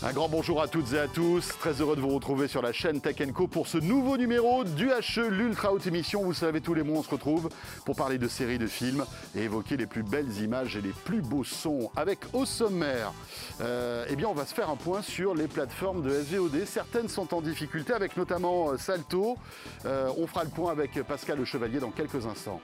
Un grand bonjour à toutes et à tous. Très heureux de vous retrouver sur la chaîne Tech Co pour ce nouveau numéro du HE, l'Ultra Haute Émission. Vous savez, tous les mois, on se retrouve pour parler de séries, de films et évoquer les plus belles images et les plus beaux sons. Avec au sommaire, euh, eh bien, on va se faire un point sur les plateformes de SVOD. Certaines sont en difficulté, avec notamment euh, Salto. Euh, on fera le point avec Pascal Le Chevalier dans quelques instants.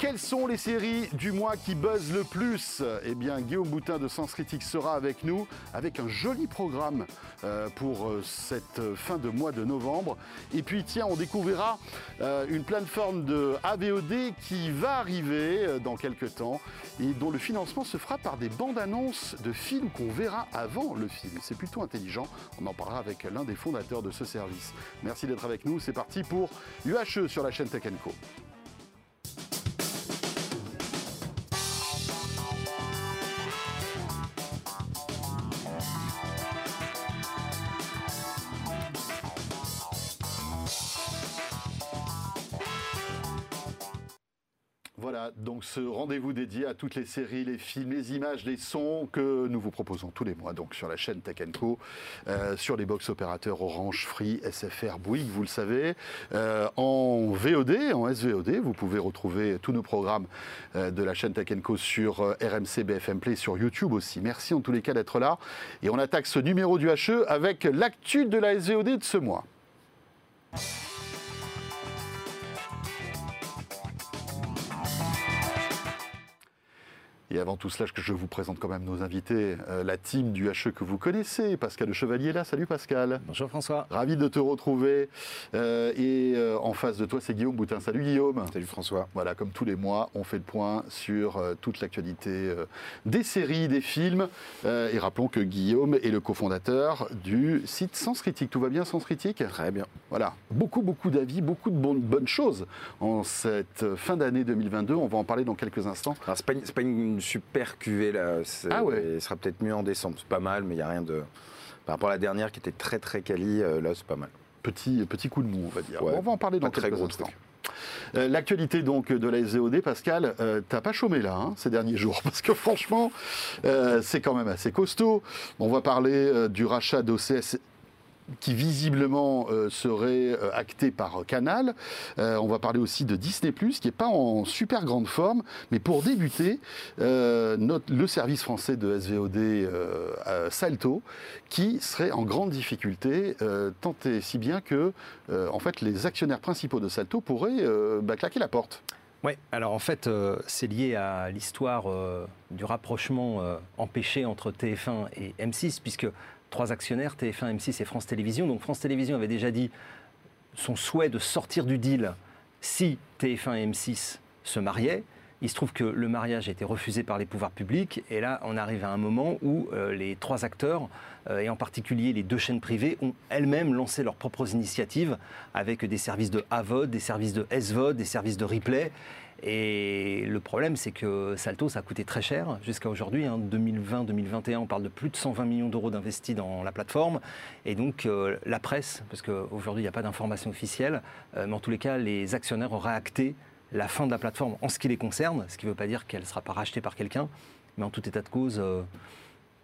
Quelles sont les séries du mois qui buzzent le plus Eh bien, Guillaume Boutin de Sens Critique sera avec nous avec un joli programme euh, pour euh, cette fin de mois de novembre. Et puis, tiens, on découvrira euh, une plateforme de AVOD qui va arriver dans quelques temps et dont le financement se fera par des bandes annonces de films qu'on verra avant le film. C'est plutôt intelligent. On en parlera avec l'un des fondateurs de ce service. Merci d'être avec nous. C'est parti pour UHE sur la chaîne Tech Co. Voilà, donc ce rendez-vous dédié à toutes les séries, les films, les images, les sons que nous vous proposons tous les mois, donc sur la chaîne Tech Co, euh, sur les box opérateurs Orange, Free, SFR, Bouygues, vous le savez, euh, en VOD, en SVOD, vous pouvez retrouver tous nos programmes euh, de la chaîne Tech Co sur RMC, BFM Play, sur YouTube aussi. Merci en tous les cas d'être là. Et on attaque ce numéro du HE avec l'actu de la SVOD de ce mois. Et avant tout cela, je vous présente quand même nos invités, euh, la team du HE que vous connaissez. Pascal Le Chevalier est là. Salut Pascal. Bonjour François. Ravi de te retrouver. Euh, et euh, en face de toi, c'est Guillaume Boutin. Salut Guillaume. Salut François. Voilà, comme tous les mois, on fait le point sur toute l'actualité des séries, des films. et rappelons que Guillaume est le cofondateur du site Sens Critique. Tout va bien Sens Critique? Très bien. Voilà, beaucoup, beaucoup d'avis, beaucoup de bonnes, bonnes choses en cette fin d'année 2022. On va en parler dans quelques instants. Alors, c'est pas, une, pas une super cuvée là. Ah ouais. Il sera peut-être mieux en décembre. C'est pas mal, mais il n'y a rien de. Par rapport à la dernière qui était très très quali, euh, là c'est pas mal. Petit, petit coup de mou, on va dire. Ouais. On va en parler dans très gros instants. truc. Euh, L'actualité donc de la SVOD, Pascal, euh, t'as pas chômé là hein, ces derniers jours parce que franchement, euh, c'est quand même assez costaud. On va parler euh, du rachat d'OCS qui visiblement euh, serait euh, acté par Canal. Euh, on va parler aussi de Disney+, qui n'est pas en super grande forme, mais pour débuter, le service français de SVOD Salto, qui serait en grande difficulté, tant et si bien que, en fait, les actionnaires principaux de Salto pourraient bah, claquer la porte. Oui, alors en fait, c'est lié à l'histoire du rapprochement empêché entre TF1 et M6, puisque trois actionnaires, TF1, M6 et France Télévisions. Donc France Télévisions avait déjà dit son souhait de sortir du deal si TF1 et M6 se mariaient. Il se trouve que le mariage a été refusé par les pouvoirs publics et là on arrive à un moment où euh, les trois acteurs, euh, et en particulier les deux chaînes privées, ont elles-mêmes lancé leurs propres initiatives avec des services de AVOD, des services de SVOD, des services de replay. Et le problème, c'est que Salto, ça a coûté très cher jusqu'à aujourd'hui. hein, 2020-2021, on parle de plus de 120 millions d'euros d'investis dans la plateforme. Et donc, euh, la presse, parce qu'aujourd'hui, il n'y a pas d'information officielle, euh, mais en tous les cas, les actionnaires auraient acté la fin de la plateforme en ce qui les concerne, ce qui ne veut pas dire qu'elle ne sera pas rachetée par quelqu'un. Mais en tout état de cause, euh,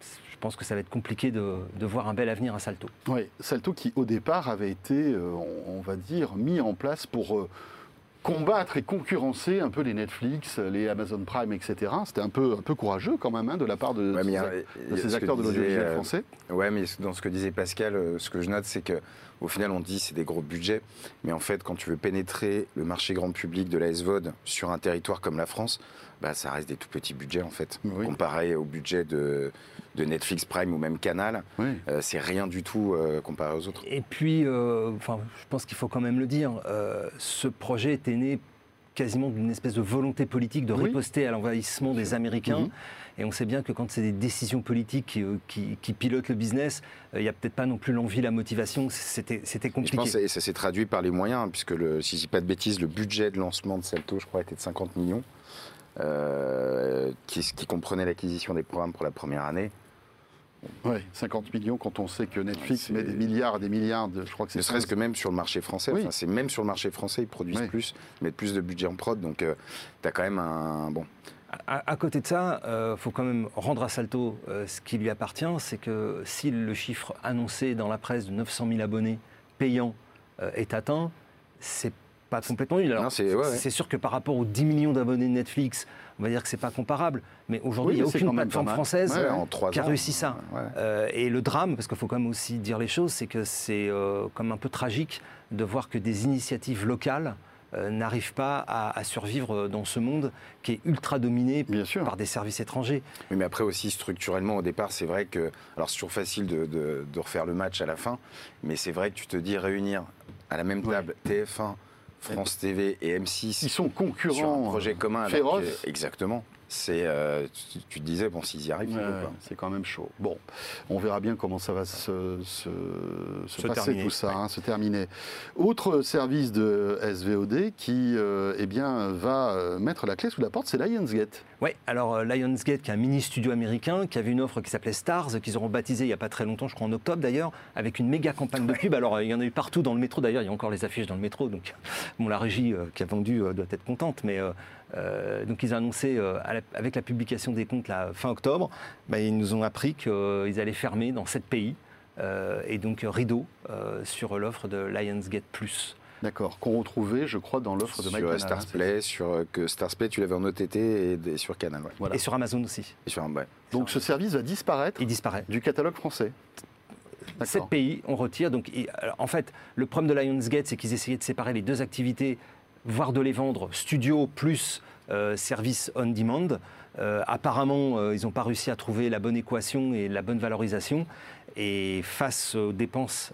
je pense que ça va être compliqué de, voir un bel avenir à Salto. Oui, Salto qui au départ avait été, on, va dire, mis en place pour combattre et concurrencer un peu les Netflix, les Amazon Prime, etc. C'était un peu, un peu courageux quand même hein, de la part de, Ouais, ces, a- de ce acteurs de l'audiovisuel euh, français. Ouais, mais dans ce que disait Pascal, euh, ce que je note, c'est que au final, on dit c'est des gros budgets, mais en fait, quand tu veux pénétrer le marché grand public de la SVOD sur un territoire comme la France, bah, ça reste des tout petits budgets en fait, Oui. comparé au budget de, de Netflix Prime ou même Canal. Oui. euh, c'est rien du tout euh, comparé aux autres. Et puis, euh, enfin, je pense qu'il faut quand même le dire, euh, ce projet était né quasiment d'une espèce de volonté politique de Oui. riposter à l'envahissement des Américains. Mhm. Et on sait bien que quand c'est des décisions politiques qui, euh, qui- qui pilotent le business, euh, il n'y a peut-être pas non plus l'envie, la motivation. C'était c'était Et je compliqué. pense que ça s'est traduit par les moyens, puisque le, si je dis pas de bêtises, le budget de lancement de Salto, je crois, était de 50 millions, euh, qui, qui comprenait l'acquisition des programmes pour la première année. Ouais, 50 millions quand on sait que Netflix met des milliards et des milliards de. Je crois que c'est Ne serait-ce 15. que même sur le marché français, Oui. enfin, c'est même sur le marché français, ils produisent Oui. plus, mettent plus de budget en prod, donc tu as quand même un bon. à, à côté de ça, il faut quand même rendre à Salto euh, ce qui lui appartient, c'est que si le chiffre annoncé dans la presse de 900 000 abonnés payants euh, est atteint, c'est pas complètement nul. C'est- ouais, ouais. c'est sûr que par rapport aux 10 millions d'abonnés de Netflix, on va dire que c'est pas comparable, mais aujourd'hui, Oui, il n'y a aucune plateforme française Ouais, en trois qui a ans, réussi ça. Euh, et le drame, parce qu'il faut quand même aussi dire les choses, c'est que c'est euh, comme un peu tragique de voir que des initiatives locales euh, n'arrivent pas à, à survivre dans ce monde qui est ultra dominé Bien sûr. par des services étrangers. Oui, mais après aussi structurellement au départ, c'est vrai que alors c'est toujours facile de, de- de refaire le match à la fin, mais c'est vrai que tu te dis réunir à la même table TF1, France TV et M6 Ils sont concurrents. sur un projet commun. alors féroces. que- exactement. C'est euh, tu, tu te disais bon s'ils y arrivent. Ouais, c'est quand même chaud. Bon, on verra bien comment ça va se, se- se Se passer terminer, tout ça, ouais. hein, se terminer. Autre service de SVOD qui euh, eh bien, va euh, mettre la clé sous la porte, c'est Lionsgate. Oui, alors Lionsgate, qui est un mini-studio américain, qui avait une offre qui s'appelait Stars, qu'ils auront baptisé il n'y a pas très longtemps, je crois en octobre d'ailleurs, avec une méga campagne de pub. Alors il y en a eu partout dans le métro, d'ailleurs il y a encore les affiches dans le métro, donc bon, la régie euh, qui a vendu euh, doit être contente, mais donc ils ont annoncé, euh, la- avec la publication des comptes fin octobre, bah, ils nous ont appris qu'ils allaient fermer dans sept pays, euh, et donc euh, rideau euh, sur l'offre de Lionsgate Plus. D'accord, qu'on retrouvait, je crois, dans l'offre de Mike Sur euh, Canal, Starsplay, sur euh, que Starsplay tu l'avais en OTT et, et sur Canal. ouais. Voilà. Et sur Amazon aussi. Et sur ouais. Donc ce service va disparaître Il disparaît. du catalogue français. Sept pays, on retire. Donc, en fait, le problème de Lionsgate, c'est qu'ils essayaient de séparer les deux activités, voire de les vendre studio plus euh, service on demand. Euh, apparemment, euh, ils n'ont pas réussi à trouver la bonne équation et la bonne valorisation. Et face aux dépenses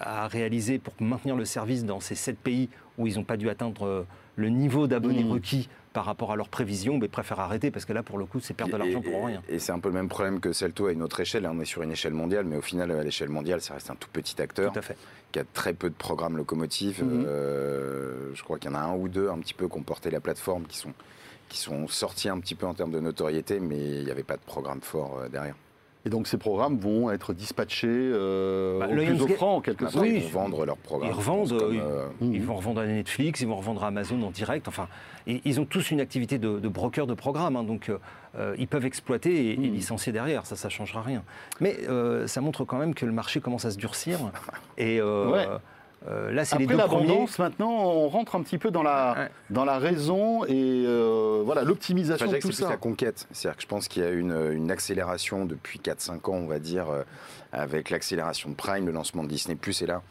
à réaliser pour maintenir le service dans ces sept pays où ils n'ont pas dû atteindre le niveau d'abonnés Mhm. requis par rapport à leurs prévisions, mais préfèrent arrêter parce que là, pour le coup, c'est perdre de l'argent pour rien. Et, c'est un peu le même problème que Celto à une autre échelle. Là, on est sur une échelle mondiale, mais au final, à l'échelle mondiale, ça reste un tout petit acteur Tout à fait. qui a très peu de programmes locomotifs. Mhm. Euh, je crois qu'il y en a un ou deux un petit peu qui ont porté la plateforme, qui sont, qui sont sortis un petit peu en termes de notoriété, mais il n'y avait pas de programme fort euh, derrière. Et donc ces programmes vont être dispatchés euh, Bah, au plus Lionsgate- offrant, en quelque Bah, sorte. oui. Ils vont vendre leurs programmes. Ils revendent, pense, comme, euh, euh, Mhm. Ils vont revendre à Netflix, ils vont revendre à Amazon en direct. Enfin, et- ils ont tous une activité de, de broker de programme, hein, donc euh, ils peuvent exploiter et, et Mhm. licencier derrière. Ça, ça changera rien. Mais euh, ça montre quand même que le marché commence à se durcir. Et euh, Ouais. Euh, là, c'est les Après deux premiers. l'abondance, maintenant, on rentre un petit peu dans la, Ouais. dans la raison et euh, voilà l'optimisation Enfin, de tout c'est plus ça. la conquête. C'est-à-dire que je pense qu'il y a une, une accélération depuis 4-5 ans, on va dire, euh, avec l'accélération de Prime, le lancement de Disney+. Et là,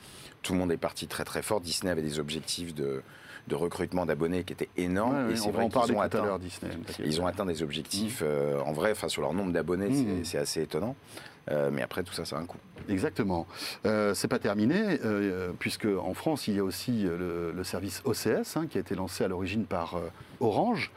tout le monde est parti très très fort. Disney avait des objectifs de, de recrutement d'abonnés qui étaient énormes. Ouais, et c'est vrai qu'ils ont atteint, Disney. ils ont atteint des objectifs euh, en vrai, enfin sur leur nombre d'abonnés, c'est- c'est assez étonnant. Euh, mais après, tout ça, ça a un coût. Exactement. Euh, c'est pas terminé, euh, puisque en France, il y a aussi euh, le, le service OCS, hein, qui a été lancé à l'origine par euh, Orange,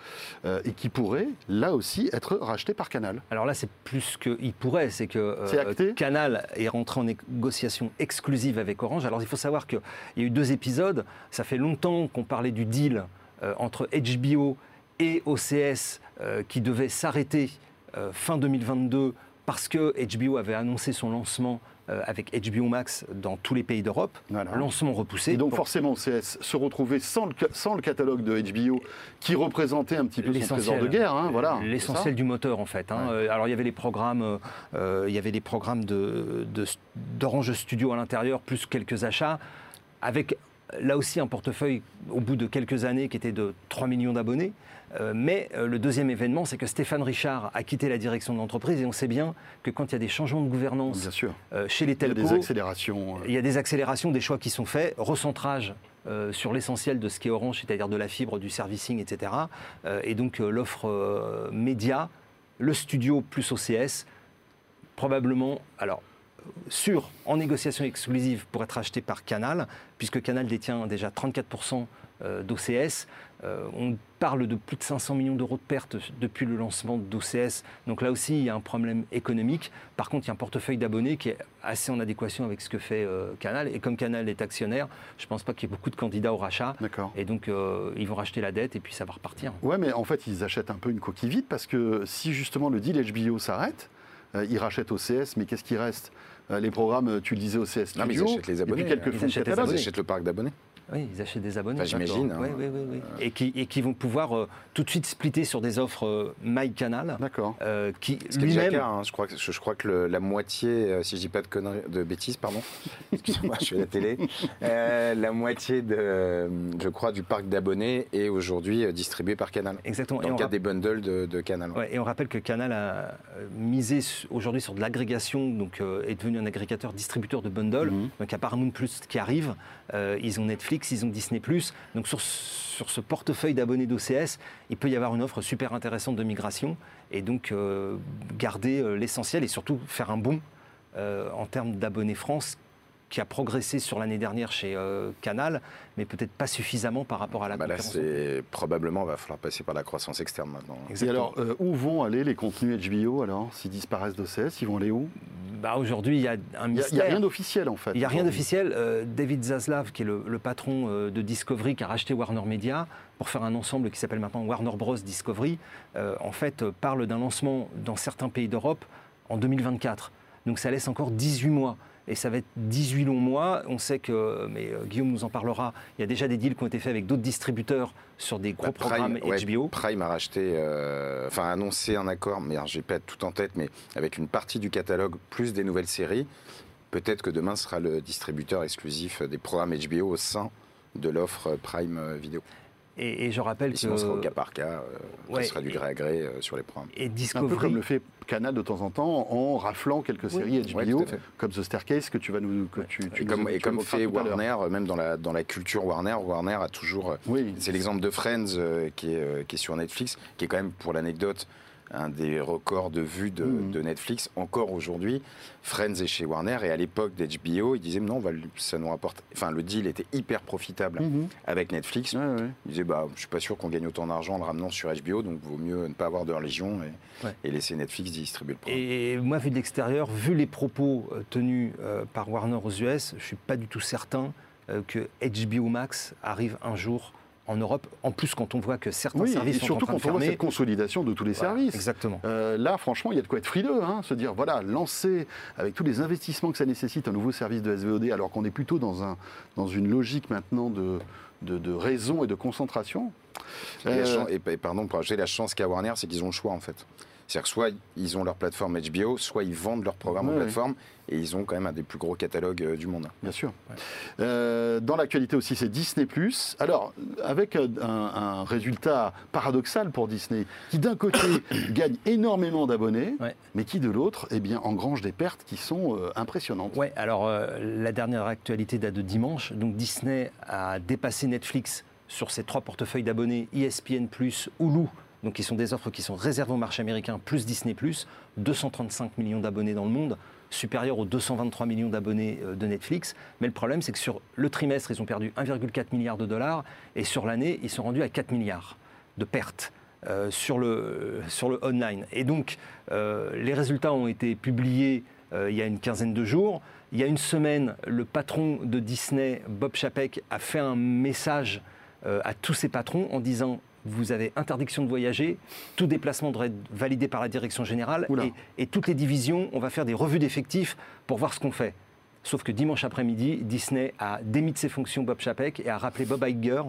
euh, et qui pourrait, là aussi, être racheté par Canal. Alors là, c'est plus qu'il pourrait, c'est que euh, Canal est rentré en négociation exclusive avec Orange. Alors il faut savoir qu'il y a eu deux épisodes. Ça fait longtemps qu'on parlait du deal euh, entre HBO et OCS euh, qui devait s'arrêter euh, fin 2022 parce que HBO avait annoncé son lancement euh, avec HBO Max dans tous les pays d'Europe. Voilà. Lancement repoussé. Et donc Pour- forcément, OCS se retrouvait sans le, ca- sans le catalogue de HBO, qui représentait un petit peu son trésor de guerre. hein, voilà, c'est L'essentiel du moteur, en fait. hein. Ouais. Euh, Alors, il y avait les programmes, euh, euh, il y avait des programmes de- de- d'Orange Studio à l'intérieur, plus quelques achats, avec là aussi un portefeuille au bout de quelques années qui était de 3 millions d'abonnés. Euh, mais euh, le deuxième événement, c'est que Stéphane Richard a quitté la direction de l'entreprise et on sait bien que quand il y a des changements de gouvernance Bien sûr. euh, chez les Il y a telcos, des accélérations. il y a des accélérations, des choix qui sont faits, recentrage euh, sur l'essentiel de ce qu'est Orange, c'est-à-dire de la fibre, du servicing, etc. Euh, et donc euh, l'offre média, le studio plus OCS, probablement, alors sûr, en négociation exclusive pour être acheté par Canal, puisque Canal détient déjà 34% euh, d'OCS. Euh, on parle de plus de 500 millions d'euros de pertes depuis le lancement d'OCS. Donc là aussi, il y a un problème économique. Par contre, il y a un portefeuille d'abonnés qui est assez en adéquation avec ce que fait euh, Canal. Et comme Canal est actionnaire, je ne pense pas qu'il y ait beaucoup de candidats au rachat. D'accord. Et donc, euh, ils vont racheter la dette et puis ça va repartir. Ouais, mais en fait, ils achètent un peu une coquille vide parce que si justement le deal HBO s'arrête, euh, ils rachètent OCS, mais qu'est-ce qui reste? Les programmes, tu le disais, OCS Non, mais ils Studio, achètent les et abonnés, puis quelques ils fonds de achètent les Ils abonnés. achètent le parc d'abonnés. Oui, ils achètent des abonnés. Enfin, j'imagine. Hein. oui, oui, oui. Et, qui, et qui vont pouvoir euh, tout de suite splitter sur des offres euh, MyCanal. D'accord. euh, qui lui-même. hein. je, crois que, je, je crois que le- la moitié, euh, si je dis pas de, conneries, de bêtises, pardon, excusez-moi, je suis à la télé, euh, la moitié, de, euh, je crois, du parc d'abonnés est aujourd'hui euh, distribué par Canal. Exactement. Dans Et le cadre des bundles de, de Canal. Ouais, et on rappelle que Canal a euh, misé aujourd'hui sur de l'agrégation, donc euh, est devenu un agrégateur distributeur de bundles. Mhm. Donc il y a Paramount Plus qui arrive, euh, ils ont Netflix, ils ont Disney. Donc sur, sur ce portefeuille d'abonnés d'OCS, il peut y avoir une offre super intéressante de migration et donc euh, garder euh, l'essentiel et surtout faire un bond euh, en termes d'abonnés France qui a progressé sur l'année dernière chez euh, Canal, mais peut-être pas suffisamment par rapport à la Bah là, concurrence. c'est probablement va falloir passer par la croissance externe maintenant. Et alors, euh, où vont aller les contenus HBO alors S'ils disparaissent d'OCS, ils vont aller où? Bah, Aujourd'hui, il y a un Il n'y a, mystère. il y a rien d'officiel en fait. Il n'y a rien d'officiel. Euh, David Zaslav, qui est le, le patron euh, de Discovery, qui a racheté Warner Media pour faire un ensemble qui s'appelle maintenant Warner Bros. Discovery, euh, en fait, parle d'un lancement dans certains pays d'Europe en 2024. Donc ça laisse encore 18 mois. Et ça va être 18 longs mois. On sait que, mais euh, Guillaume nous en parlera, il y a déjà des deals qui ont été faits avec d'autres distributeurs sur des gros Bah, programmes HBO. Prime a racheté, euh, enfin a annoncé un accord, mais j'ai pas tout en tête, mais avec une partie du catalogue plus des nouvelles séries. Peut-être que demain sera le distributeur exclusif des programmes HBO au sein de l'offre Prime euh, Vidéo. Et, et je rappelle Et que. sinon, ce sera au cas par cas, euh, Ouais, ce sera du gré à gré euh, sur les programmes. Et Un peu Discovery. comme le fait Canal de temps en temps en raflant quelques séries HBO, Ouais, comme The Staircase que tu vas nous. Que tu, tu Et nous- comme, tu et comme évoqueras fait. Warner, même dans la, dans la culture Warner, Warner a toujours. Oui. C'est l'exemple de Friends euh, qui, est, euh, qui est sur Netflix, qui est quand même, pour l'anecdote, un des records de vues de, Mhm. de Netflix encore aujourd'hui. Friends est chez Warner et à l'époque d'HBO, ils disaient non, on va, le- ça nous rapporte. Enfin, le deal était hyper profitable Mhm. avec Netflix. Ouais, ouais. Ils disaient bah, je suis pas sûr qu'on gagne autant d'argent en le ramenant sur HBO, donc vaut mieux ne pas avoir de religion et, Ouais. et laisser Netflix distribuer le programme. Et moi, vu de l'extérieur, vu les propos euh, tenus euh, par Warner aux US, je ne suis pas du tout certain euh, que HBO Max arrive un jour en Europe. En plus, quand on voit que certains Oui, et services sont en surtout train de quand on voit cette consolidation de tous les Voilà, services. Exactement. Euh, là, franchement, il y a de quoi être frileux, hein, se dire, voilà, lancer avec tous les investissements que ça nécessite un nouveau service de SVOD, alors qu'on est plutôt dans, un, dans une logique maintenant de, de, de raison et de concentration. Et, la Euh, chan- et- et pardon, pour ajouter la chance qu'a Warner, c'est qu'ils ont le choix en fait. C'est-à-dire que soit ils ont leur plateforme HBO, soit ils vendent leur programme Ouais, en plateforme, et ils ont quand même un des plus gros catalogues euh, du monde. Bien sûr. Euh, dans l'actualité aussi, c'est Disney+. Alors, avec un, un résultat paradoxal pour Disney, qui d'un côté gagne énormément d'abonnés, Ouais. mais qui de l'autre, eh bien, engrange des pertes qui sont euh, impressionnantes. Ouais, alors euh, la dernière actualité date de dimanche. Donc Disney a dépassé Netflix sur ses trois portefeuilles d'abonnés ESPN+, Hulu, donc qui sont des offres qui sont réservées au marché américain, plus Disney+, 235 millions d'abonnés dans le monde, supérieur aux 223 millions d'abonnés euh, de Netflix. Mais le problème, c'est que sur le trimestre, ils ont perdu 1,4 milliard de dollars, et sur l'année, ils sont rendus à 4 milliards de pertes. euh, sur, le, online. Et donc, euh, les résultats ont été publiés il y a une quinzaine de jours. Il y a une semaine, le patron de Disney, Bob Chapek, a fait un message à tous ses patrons en disant vous avez interdiction de voyager, tout déplacement devrait être validé par la direction générale et, et toutes les divisions, on va faire des revues d'effectifs pour voir ce qu'on fait. Sauf que dimanche après-midi, Disney a démis de ses fonctions Bob Chapek et a rappelé Bob Iger,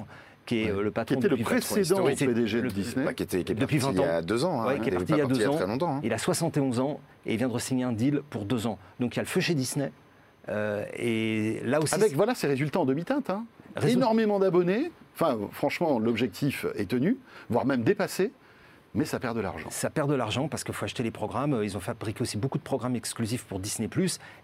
qui est euh, le Qui patron était le précédent PDG de le- Disney. Bah, qui était, qui est Depuis parti 20 il y a ans. deux ans. hein. Qui est Il est parti pas il y a deux ans. très longtemps. hein. Il a 71 ans et il vient de signer un deal pour deux ans. Donc il y a le feu chez Disney. Euh, et là aussi, Avec voilà ses résultats en demi-teinte. hein. Énormément d'abonnés. Enfin, franchement, l'objectif est tenu, voire même dépassé, mais ça perd de l'argent. ça perd de l'argent parce qu'il faut acheter les programmes. Ils ont fabriqué aussi beaucoup de programmes exclusifs pour Disney+.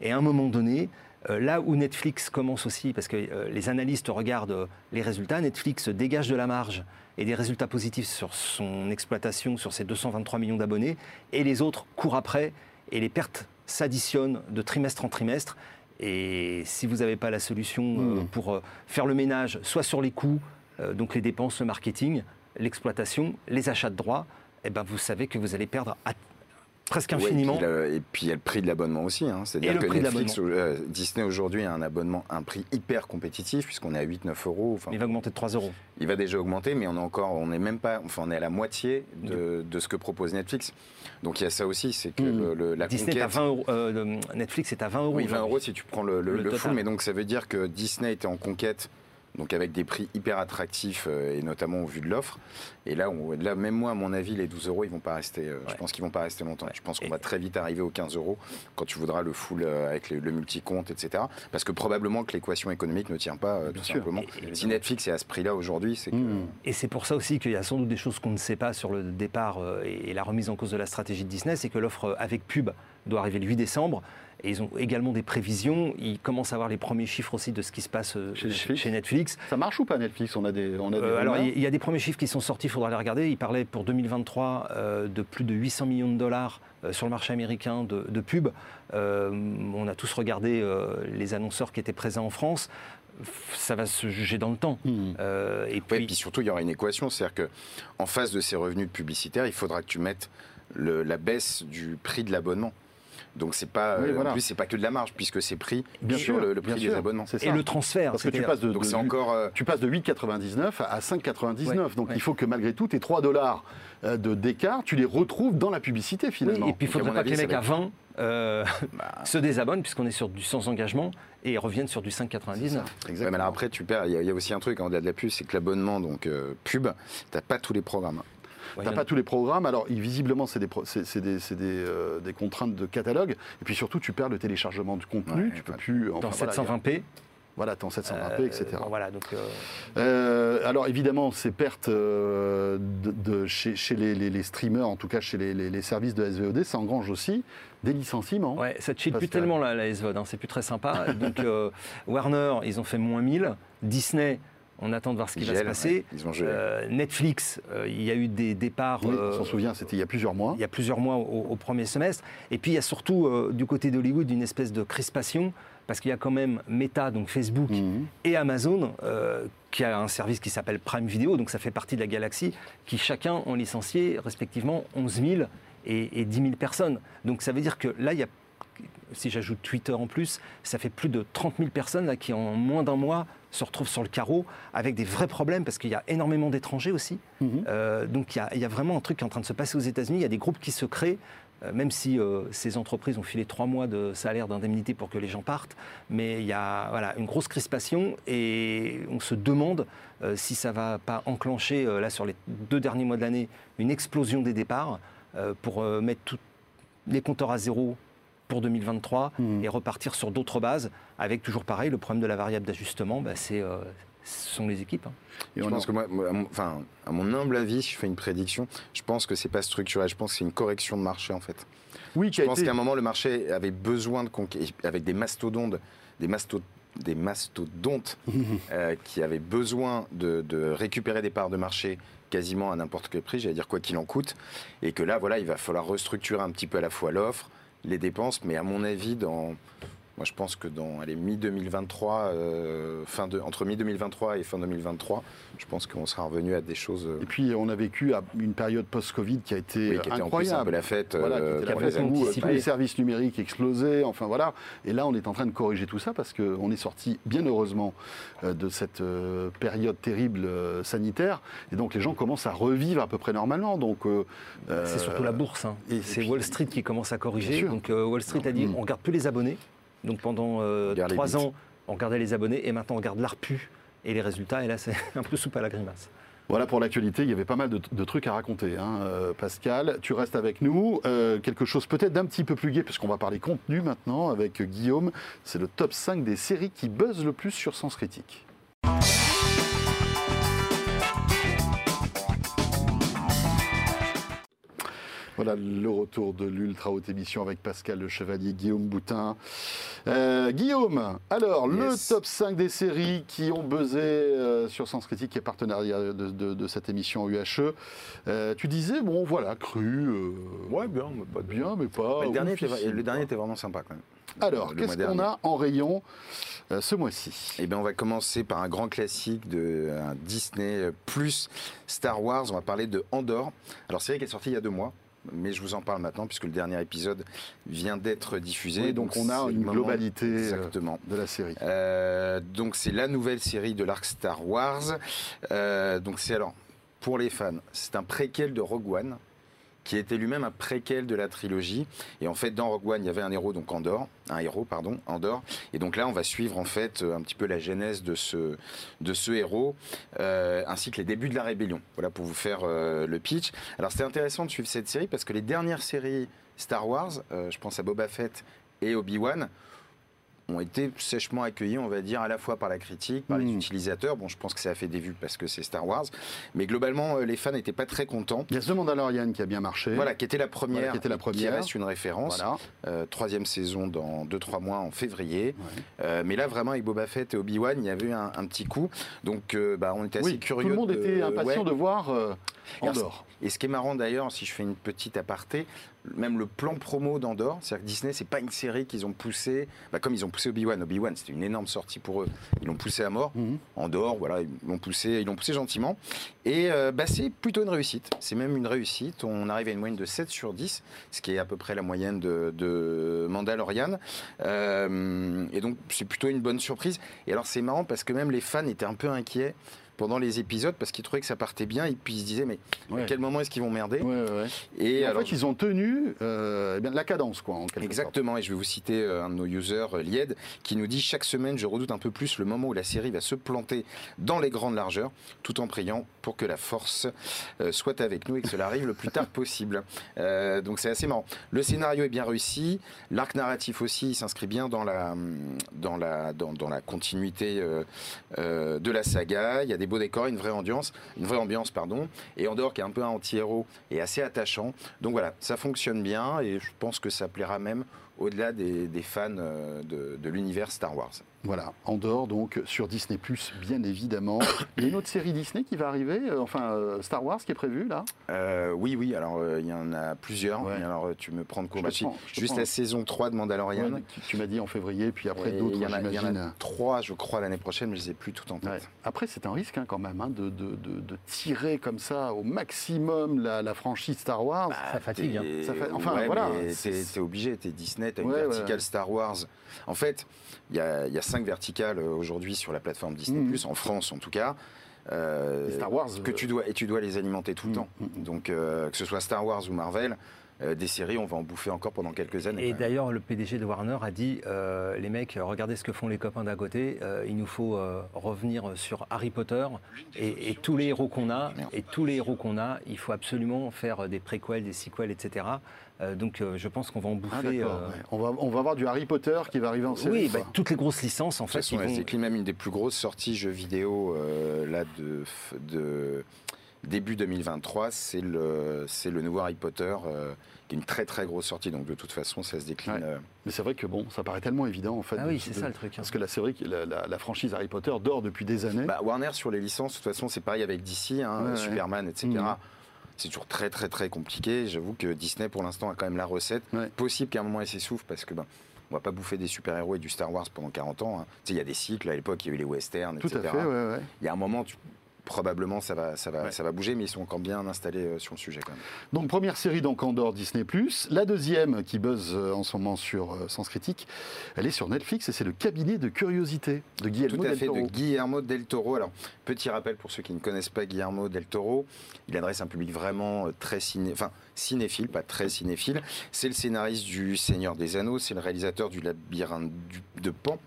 Et à un moment donné, euh, là où Netflix commence aussi, parce que euh, les analystes regardent euh, les résultats, Netflix dégage de la marge et des résultats positifs sur son exploitation, sur ses 223 millions d'abonnés, et les autres courent après, et les pertes s'additionnent de trimestre en trimestre. Et si vous n'avez pas la solution Mmh. pour faire le ménage, soit sur les coûts, donc les dépenses, le marketing, l'exploitation, les achats de droits, eh ben vous savez que vous allez perdre à- presque Ouais, infiniment. et, puis le, et puis il y a le prix de l'abonnement aussi. hein. C'est-à-dire que Netflix, euh, Disney aujourd'hui a un abonnement, un prix hyper compétitif puisqu'on est à 8-9 euros. Enfin, il va augmenter de 3 euros. il va déjà augmenter, mais on est encore, on est même pas, enfin on est à la moitié de, de ce que propose Netflix. Donc il y a ça aussi, c'est que Mhm. le- le- la Disney est à conquête. 20 euros, euh, Netflix est à 20 euros. Oui, 20 aujourd'hui. euros si tu prends le, full, mais donc ça veut dire que Disney était en conquête donc avec des prix hyper attractifs euh, et notamment au vu de l'offre. Et là, on, là, même moi, à mon avis, les 12 euros, ils vont pas rester. euh, Je pense qu'ils vont pas rester longtemps. Ouais. Je pense qu'on va très vite arriver aux 15 euros quand tu voudras le full euh, avec le, le multi-compte, etc. Parce que probablement que l'équation économique ne tient pas, Bien tout sûr. simplement. Et- et- si Netflix est à ce prix-là aujourd'hui, c'est que. Mmh. Et c'est pour ça aussi qu'il y a sans doute des choses qu'on ne sait pas sur le départ et la remise en cause de la stratégie de Disney, c'est que l'offre avec pub doit arriver le 8 décembre. Et ils ont également des prévisions. Ils commencent à avoir les premiers chiffres aussi de ce qui se passe euh, Chez chez, Netflix. chez Netflix. Ça marche ou pas Netflix? On a des, on a des Euh, alors, il y a des premiers chiffres qui sont sortis, il faudra les regarder. Ils parlaient pour 2023 euh, de plus de 800 millions de dollars sur le marché américain de, de pub. Euh, on a tous regardé euh, les annonceurs qui étaient présents en France. Ça va se juger dans le temps. Hmm. Euh, et Ouais, puis, et puis surtout, il y aura une équation, c'est-à-dire que en face de ces revenus publicitaires, il faudra que tu mettes le- la baisse du prix de l'abonnement. Donc c'est pas, Oui, euh, voilà. en plus c'est pas que de la marge puisque c'est pris Bien sur sûr, le, le bien prix sûr. des abonnements. C'est et le transfert. Parce que tu passes de, Donc de- encore euh, tu passes de 8,99 à 5,99. Ouais, Donc ouais. il faut que malgré tout, tes 3 dollars euh, de d'écart, tu les retrouves dans la publicité Oui, finalement. et puis il faudrait pas que les mecs à va 20 euh, bah, se désabonnent, puisqu'on est sur du sans engagement, et reviennent sur du 5,99. ouais, mais alors après tu perds. Il y, a- il y a aussi un truc en delà de la pub, c'est que l'abonnement donc euh, pub, t'as pas tous les programmes. Ouais, y en pas tous les programmes. Alors, visiblement, c'est des, pro- c'est- c'est des, c'est des, euh, des contraintes de catalogue. Et puis surtout, tu perds le téléchargement du contenu. Ouais, tu peux plus. enfin, dans voilà, 720p. Voilà, t'es en 720p, euh, etc. bon, voilà, donc, euh, Euh, alors évidemment, ces pertes de, de- chez, chez les, les- les streamers, en tout cas chez les, services de SVOD, ça engrange aussi des licenciements. ouais, ça ne chill plus tellement la, la SVOD, hein, c'est plus très sympa. donc Warner, ils ont fait moins 1000. Disney, on attend de voir ce qui va se passer. ouais, ils ont gelé. Euh, Netflix, euh, il y a eu des départs. Oui, euh, on s'en souvient, c'était il y a plusieurs mois. il y a plusieurs mois au, au premier semestre. Et puis il y a surtout du côté d'Hollywood une espèce de crispation, parce qu'il y a quand même Meta, donc Facebook, Mhm. et Amazon, euh, qui a un service qui s'appelle Prime Video, donc ça fait partie de la galaxie, qui chacun ont licencié respectivement 11 000 et, et 10 000 personnes. Donc ça veut dire que là, il y a, si j'ajoute Twitter en plus, ça fait plus de 30 000 personnes là, qui en moins d'un mois se retrouvent sur le carreau avec des vrais problèmes parce qu'il y a énormément d'étrangers aussi. Mhm. Euh, donc il y, a, il y a vraiment un truc qui est en train de se passer aux États-Unis. Il y a des groupes qui se créent, euh, même si euh, ces entreprises ont filé trois mois de salaire d'indemnité pour que les gens partent. Mais il y a voilà, une grosse crispation et on se demande si ça va pas enclencher, là sur les deux derniers mois de l'année, une explosion des départs pour mettre tous les compteurs à zéro pour 2023 Mhm. et repartir sur d'autres bases avec toujours pareil, le problème de la variable d'ajustement, bah, c'est, euh, ce sont les équipes. hein. Et Je on pense en- que moi, moi, à mon- enfin, à mon humble avis, si je fais une prédiction, je pense que c'est pas structurel. Je pense que c'est une correction de marché en fait. Oui, Je pense été- qu'à un moment, le marché avait besoin de conquérir, avec des mastodontes, des, masto- des mastodontes euh, qui avaient besoin de, de récupérer des parts de marché quasiment à n'importe quel prix, j'allais dire quoi qu'il en coûte, et que là, voilà, il va falloir restructurer un petit peu à la fois l'offre, les dépenses, mais à mon avis, dans, moi, je pense que dans les mi-2023, euh, fin de, entre mi-2023 et fin 2023, je pense qu'on sera revenu à des choses euh, Et puis, on a vécu à une période post-Covid qui a été oui, qui étaient en plus un incroyable. peu la fête Voilà, qui euh, était la où, tous les services numériques explosaient, enfin voilà. Et là, on est en train de corriger tout ça parce qu'on est sorti, bien heureusement, de cette période terrible sanitaire. Et donc, les gens commencent à revivre à peu près normalement. Donc, C'est surtout la bourse. hein. et- et C'est puis- Wall Street qui commence à corriger. Donc euh, Wall Street a dit on garde plus les abonnés. Donc pendant euh, trois ans, on gardait les abonnés et maintenant on garde l'ARPU et les résultats. Et là, c'est un peu soupe à la grimace. Voilà pour l'actualité, il y avait pas mal de, de trucs à raconter. hein. Euh, Pascal, tu restes avec nous. Euh, quelque chose peut-être d'un petit peu plus gai, puisqu'on va parler contenu maintenant avec Guillaume. C'est le top 5 des séries qui buzzent le plus sur Sens Critique. Voilà le retour de l'ultra haute émission avec Pascal Le Chevalier, Guillaume Boutin. Euh, Guillaume, alors Yes. le top 5 des séries qui ont buzzé euh, sur Sens Critique, qui est partenariat de, de- de cette émission UHE. Euh, tu disais, bon voilà, cru. euh, bien, mais pas bien, mais pas. le, dernier était, le dernier était vraiment sympa quand même. Alors, qu'est-ce qu'on a en rayon ce mois-ci? Eh bien, on va commencer par un grand classique de Disney plus Star Wars. On va parler de Andorre. Alors, c'est vrai qu'elle est sortie il y a deux mois, mais je vous en parle maintenant puisque le dernier épisode vient d'être diffusé. Oui, donc on a une globalité euh, Exactement. de la série. Euh, donc c'est la nouvelle série de l'arc Star Wars. Euh, donc c'est alors pour les fans, c'est un préquel de Rogue One qui était lui-même un préquel de la trilogie. Et en fait, dans Rogue One, il y avait un héros, donc Andor, un héros, pardon. Et donc là, on va suivre en fait un petit peu la genèse de ce, héros, euh, ainsi que les débuts de la rébellion. Voilà pour vous faire euh, le pitch. Alors c'est intéressant de suivre cette série parce que les dernières séries Star Wars, euh, je pense à Boba Fett et Obi-Wan, ont été sèchement accueillis, on va dire, à la fois par la critique, par les Mm. utilisateurs. Bon, je pense que ça a fait des vues parce que c'est Star Wars, mais globalement, euh, les fans n'étaient pas très contents. Il y a The Mandalorian qui a bien marché. Voilà, qui était la première, Voilà, qui était la reste une référence. Voilà. Euh, troisième saison dans 2-3 mois en février. Ouais. Euh, mais là, vraiment, avec Boba Fett et Obi-Wan, il y avait eu un, un petit coup. Donc, euh, bah, on était assez Oui, curieux. tout le monde de- était impatient ouais. de voir Andorre. Et ce qui est marrant d'ailleurs, si je fais une petite aparté, même le plan promo d'Andorre, c'est-à-dire que Disney, c'est pas une série qu'ils ont poussé, bah, comme ils ont poussé Obi-Wan. Obi-Wan, c'était une énorme sortie pour eux. Ils l'ont poussé à mort. Mhm. Andorre, voilà, ils l'ont poussé, ils l'ont poussé gentiment. Et euh, bah, c'est plutôt une réussite. C'est même une réussite. On arrive à une moyenne de 7 sur 10, ce qui est à peu près la moyenne de, de Mandalorian. Euh, et donc, c'est plutôt une bonne surprise. Et alors, c'est marrant parce que même les fans étaient un peu inquiets pendant les épisodes parce qu'ils trouvaient que ça partait bien et puis ils se disaient mais Ouais. à quel moment est-ce qu'ils vont merder Ouais, ouais, ouais. et Et en alors, fait, ils ont tenu euh, eh la cadence, quoi, en quelque sorte. Exactement, et je vais vous citer euh, un de nos users, euh, Lied, qui nous dit chaque semaine, je redoute un peu plus le moment où la série va se planter dans les grandes largeurs, tout en priant pour que la force euh, soit avec nous et que cela arrive le plus tard possible. Euh, donc c'est assez marrant. Le scénario est bien réussi, l'arc narratif aussi il s'inscrit bien dans la, dans la, dans, dans la continuité de la saga. Il y a des beaux décors, une vraie ambiance, une vraie ambiance, pardon. Et Andorre qui est un peu un anti-héros est assez attachant. Donc voilà, ça fonctionne bien et je pense que ça plaira même au-delà des, des fans euh, de, de l'univers Star Wars. Voilà, Andorre, donc, sur Disney+, bien évidemment. Il y a une autre série Disney qui va arriver, euh, enfin, euh, Star Wars qui est prévue, là? Euh, oui, oui, alors euh, il y en a plusieurs. Ouais. Alors tu me prends de court. Bah, prends, juste la saison 3 de Mandalorian. Ouais, tu, tu m'as dit en février, puis après Ouais, d'autres, il y en a, il y en a j'imagine. trois, je crois, l'année prochaine, mais je ne les ai plus toutes en tête. Ouais. Après, c'est un risque hein, quand même hein, de, de- de- de tirer comme ça au maximum la, la franchise Star Wars. Ça fatigue. hein. Ça enfin, ouais, voilà, c'est- t'es obligé, t'es Disney, t'as une Ouais, ouais. verticale Star Wars. En fait, il y a, il y a cinq verticales euh, aujourd'hui sur la plateforme Disney+, Mhm. en France en tout cas. Euh, Et Star Wars, que euh, tu dois, et tu dois les alimenter tout le Mhm, temps. Donc, euh, que ce soit Star Wars ou Marvel, euh, des séries, on va en bouffer encore pendant quelques années. Et d'ailleurs, le PDG de Warner a dit euh, les mecs, regardez ce que font les copains d'à côté. euh, il nous faut euh, revenir sur Harry Potter et, et tous les héros qu'on a. Merde. Et tous les héros qu'on a, il faut absolument faire des préquels, des sequels, etc. Euh, donc, euh, je pense qu'on va en Ah, bouffer. euh, ouais. on, va, on va avoir du Harry Potter qui va arriver en série. Oui, bah, toutes les grosses licences, en De toute fait, façon, ils ouais, vont- c'est même une des plus grosses sorties jeux vidéo euh, là de, de début 2023. C'est le, c'est le nouveau Harry Potter, euh, qui est une très très grosse sortie. Donc de toute façon, ça se décline. Ouais. Mais c'est vrai que bon, ça paraît tellement évident en fait. Ah oui, c'est de- ça le truc. hein. Parce que la série, la, la- la franchise Harry Potter dort depuis des années. Bah, Warner sur les licences, de toute façon, c'est pareil avec DC, hein, Ouais, ouais. Superman, etc. C'est toujours très très très compliqué. J'avoue que Disney pour l'instant a quand même la recette. Ouais. Possible qu'à un moment elle s'essouffle parce que ben, on va pas bouffer des super-héros et du Star Wars pendant 40 ans. hein. Tu sais, il y a des cycles, à l'époque il y a eu les westerns, Tout etc. ouais, ouais. Il y a un moment, tu- probablement ça va, ça, va, Ouais. ça va bouger, mais ils sont encore bien installés euh, sur le sujet quand même. Donc première série donc Andorre Disney+. La deuxième qui buzz euh, en ce moment sur euh, Sens Critique, elle est sur Netflix et c'est le cabinet de curiosité de Guillermo Tout à del fait, de Toro. Guillermo del Toro. Alors, petit rappel pour ceux qui ne connaissent pas Guillermo del Toro, il adresse un public vraiment très ciné, enfin, cinéphile, pas très cinéphile. C'est le scénariste du Seigneur des Anneaux, c'est le réalisateur du Labyrinthe de Pan.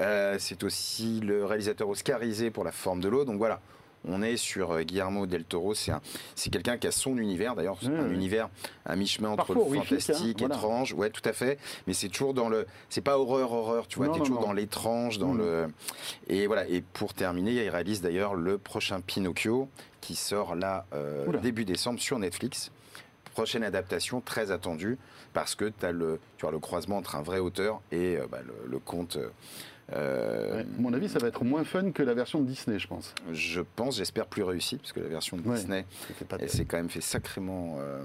Euh, c'est aussi le réalisateur oscarisé pour La Forme de l'eau. Donc voilà. On est sur euh, Guillermo del Toro, c'est un- c'est quelqu'un qui a son univers, d'ailleurs, un ouais. univers à mi-chemin entre Parfois le fantastique, hein, voilà. étrange, ouais, tout à fait, mais c'est toujours dans le, c'est pas horreur, horreur, tu vois, t'es toujours non. dans l'étrange, dans Mm. le, et voilà, et pour terminer, il réalise d'ailleurs le prochain Pinocchio qui sort là euh, début décembre sur Netflix. Prochaine adaptation très attendue parce que tu as le, tu as le croisement entre un vrai auteur et euh, bah, le, le conte. Euh, Ouais, à mon avis, ça va être moins fun que la version de Disney, je pense. Je pense, j'espère plus réussi parce que la version de Ouais. Disney, s'est quand même fait sacrément. euh,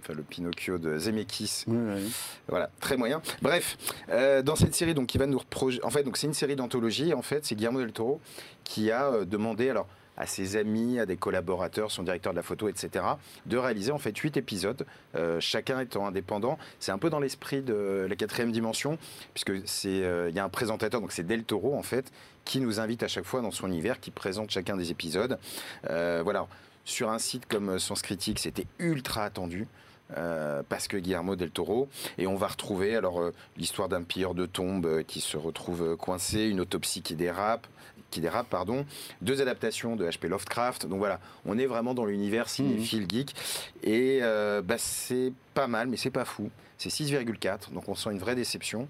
enfin, le Pinocchio de Zemeckis Ouais, voilà, très moyen. Bref, euh, dans cette série, donc, qui va nous En fait, donc, c'est une série d'anthologie. En fait, c'est Guillermo del Toro qui a demandé, alors, à ses amis, à des collaborateurs, son directeur de la photo, etc., de réaliser en fait huit épisodes, euh, chacun étant indépendant. C'est un peu dans l'esprit de la quatrième dimension, puisque c'est, euh, il y a un présentateur, donc c'est Del Toro en fait, qui nous invite à chaque fois dans son univers, qui présente chacun des épisodes. Euh, voilà. sur un site comme Sens Critique, c'était ultra attendu. Euh, parce que Guillermo del Toro. Et on va retrouver alors euh, l'histoire d'un pilleur de tombes euh, qui se retrouve coincé, une autopsie qui dérape, qui dérape, pardon, deux adaptations de HP Lovecraft. Donc voilà, on est vraiment dans l'univers cinéphile mmh. geek. Et bah, c'est pas mal, mais c'est pas fou. C'est 6,4, donc on sent une vraie déception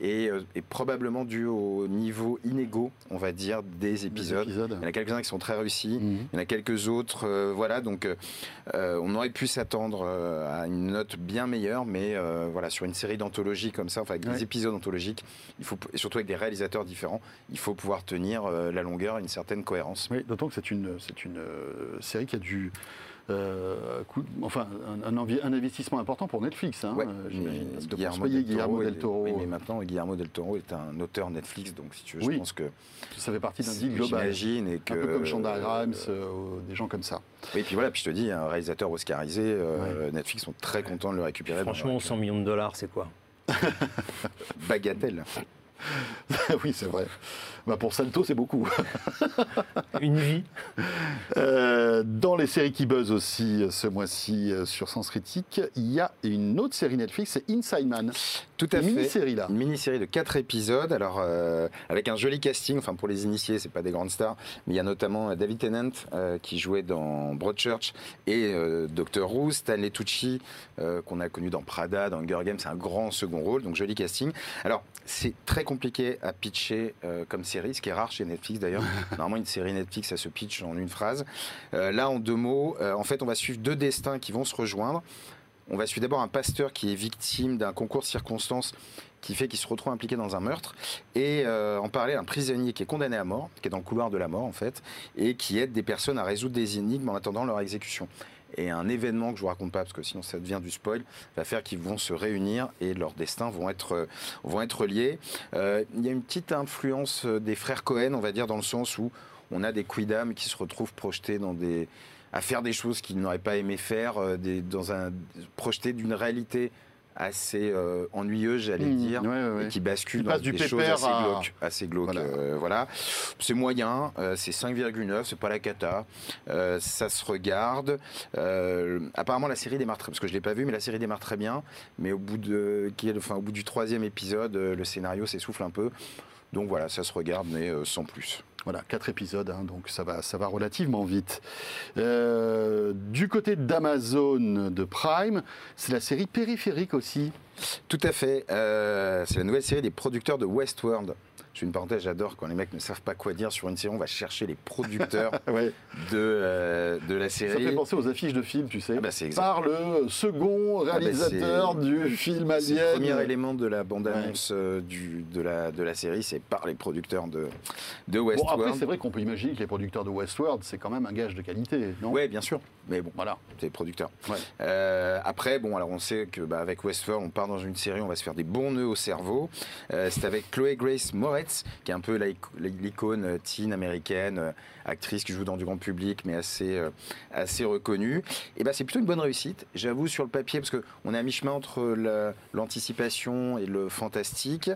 et, euh, probablement dû au niveau inégaux, on va dire, des épisodes. Il y en a quelques-uns qui sont très réussis, mhm. il y en a quelques autres, euh, voilà, donc euh, on aurait pu s'attendre à une note bien meilleure, mais voilà, sur une série d'anthologies comme ça, enfin avec des épisodes anthologiques, il faut, et surtout avec des réalisateurs différents, il faut pouvoir tenir la longueur, une certaine cohérence. Oui, d'autant que c'est une, c'est une série qui a dû euh, enfin, un, un, investissement important pour Netflix, hein, Guillermo, del Guillermo, del Toro. mais maintenant, Guillermo del Toro est un auteur Netflix, donc si tu veux, je pense que. Ça fait partie d'un deal global. Et que, un peu comme Shonda Rhimes, euh, des gens comme ça. Et puis voilà, puis je te dis, un réalisateur oscarisé, euh, Netflix sont très contents de le récupérer. Franchement, 100 millions de dollars, c'est quoi? Bagatelle. oui, c'est vrai. Bah pour Salto, c'est beaucoup. Une vie. Euh, dans les séries qui buzzent aussi euh, ce mois-ci euh, sur Sens Critique, il y a une autre série Netflix, c'est Inside Man. Tout à une fait. Mini-série là. Une mini-série de 4 épisodes. Alors, avec un joli casting. Enfin, pour les initiés, c'est pas des grandes stars. Mais il y a notamment David Tennant qui jouait dans Broadchurch et Dr. Who, Stanley Tucci qu'on a connu dans Prada, dans Hunger Games. C'est un grand second rôle. Donc, joli casting. Alors, c'est très compliqué à pitcher comme série, ce qui est rare chez Netflix d'ailleurs. Normalement, une série Netflix, ça se pitch en une phrase. Euh, là, en deux mots, euh, en fait, on va suivre deux destins qui vont se rejoindre. On va suivre d'abord un pasteur qui est victime d'un concours de circonstances qui fait qu'il se retrouve impliqué dans un meurtre, et euh, en parler un prisonnier qui est condamné à mort, qui est dans le couloir de la mort en fait, et qui aide des personnes à résoudre des énigmes en attendant leur exécution et un événement que je vous raconte pas parce que sinon ça devient du spoil va faire qu'ils vont se réunir et leurs destins vont être euh, vont être liés. Euh, il y a une petite influence euh, des frères Cohen, on va dire dans le sens où on a des quidam qui se retrouvent projetés dans des à faire des choses qu'ils n'auraient pas aimé faire, des, dans un projetés d'une réalité assez euh, ennuyeux, j'allais mmh, dire, et qui bascule dans des choses assez glauques. Assez glauques euh, voilà. C'est moyen, euh, c'est 5,9, c'est pas la cata. ça se regarde. apparemment, la série démarre très parce que je l'ai pas vu, mais la série démarre très bien. Mais au bout de, enfin, au bout du troisième épisode, le scénario s'essouffle un peu. Donc voilà, ça se regarde, mais sans plus. Voilà, quatre épisodes, hein, donc ça va, ça va relativement vite. Euh, du côté d'Amazon de Prime, c'est la série périphérique aussi. Tout à fait. Euh, c'est la nouvelle série des producteurs de Westworld. Je fais une parenthèse, j'adore quand les mecs ne savent pas quoi dire sur une série, on va chercher les producteurs de, euh, de la série. Ça fait penser aux affiches de films, tu sais. Ah bah Par le second ah bah réalisateur du film Alien. Le premier élément de la bande-annonce euh, de, la, de la série, c'est par les producteurs de, de Westworld. Bon, après, c'est vrai qu'on peut imaginer que les producteurs de Westworld, c'est quand même un gage de qualité, non? Oui, bien sûr. Mais bon, voilà, c'est les producteurs. Euh, après, bon, alors on sait que bah, avec Westworld, on part dans une série, on va se faire des bons nœuds au cerveau. c'est avec Chloé Grace Moretz qui est un peu l'icône euh, teen américaine, euh, actrice qui joue dans du grand public, mais assez, euh, assez reconnue. Et ben c'est plutôt une bonne réussite, j'avoue, sur le papier, parce qu'on est à mi-chemin entre l'anticipation et le fantastique.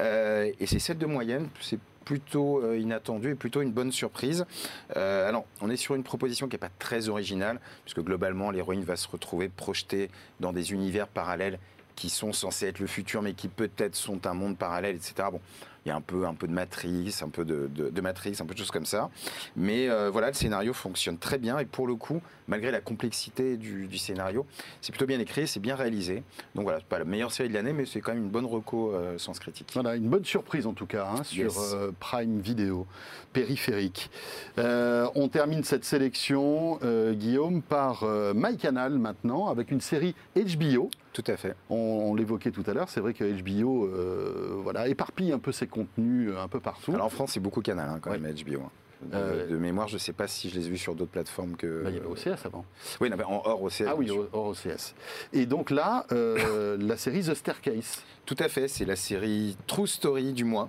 et c'est 7 de moyenne, c'est plutôt inattendu et plutôt une bonne surprise. alors, on est sur une proposition qui n'est pas très originale, puisque globalement, l'héroïne va se retrouver projetée dans des univers parallèles qui sont censés être le futur, mais qui peut-être sont un monde parallèle, etc. Bon, il y a un peu, un peu de matrice, un peu de, de, matrice, un peu de choses comme ça. Mais euh, voilà, le scénario fonctionne très bien et pour le coup, malgré la complexité du, scénario, c'est plutôt bien écrit, c'est bien réalisé. Donc voilà, pas la meilleure série de l'année, mais c'est quand même une bonne reco euh, sans critique. Voilà, une bonne surprise en tout cas hein, sur euh, Prime Video, périphérique. on termine cette sélection, Guillaume, par MyCanal maintenant, avec une série HBO. Tout à fait. On, l'évoquait tout à l'heure, c'est vrai que HBO voilà, éparpille un peu ses contenus un peu partout. Alors en France, c'est beaucoup Canal hein, quand même, HBO. Hein. Euh, de, mémoire, je ne sais pas si je les ai vus sur d'autres plateformes que. Bah, il y avait OCS avant. Oui, en hors OCS. Ah oui, hors OCS. Et donc là, euh, la série The Staircase. Tout à fait, c'est la série True Story du mois.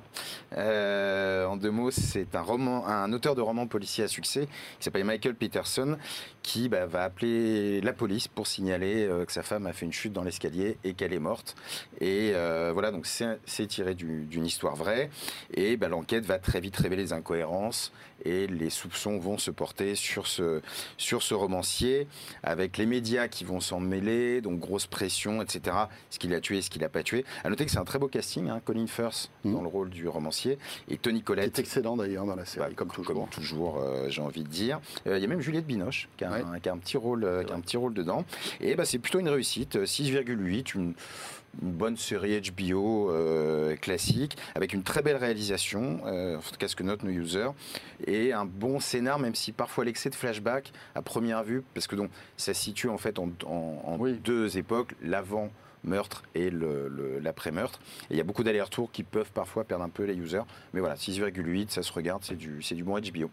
Euh, en deux mots, c'est un roman, auteur de romans policiers à succès qui s'appelle Michael Peterson, qui bah, va appeler la police pour signaler euh, que sa femme a fait une chute dans l'escalier et qu'elle est morte. Et euh, voilà, donc c'est tiré d'une histoire vraie. Et bah, l'enquête va très vite révéler les incohérences et les soupçons vont se porter sur ce, sur ce romancier, avec les médias qui vont s'en mêler, donc grosse pression, etc. Ce qu'il a tué, ce qu'il n'a pas tué. À noter que c'est un très beau casting, hein, Colin Firth mmh. dans le rôle du romancier, et Tony Collette. Qui est excellent d'ailleurs dans la série, bah, comme toujours. Comme toujours, euh, j'ai envie de dire. Euh, il y a même Juliette Binoche qui a, un, qui a un, petit rôle, euh, qui a un petit rôle dedans. Et bah, c'est plutôt une réussite, 6,8, une une bonne série HBO euh, classique, avec une très belle réalisation, euh, en tout cas ce que note nos users, et un bon scénar, même si parfois l'excès de flashback à première vue, parce que donc ça se situe en fait en, deux époques, l'avant meurtre et l'après-meurtre. Il y a beaucoup d'allers-retours qui peuvent parfois perdre un peu les users. Mais voilà, 6,8, ça se regarde, c'est du, du bon HBO.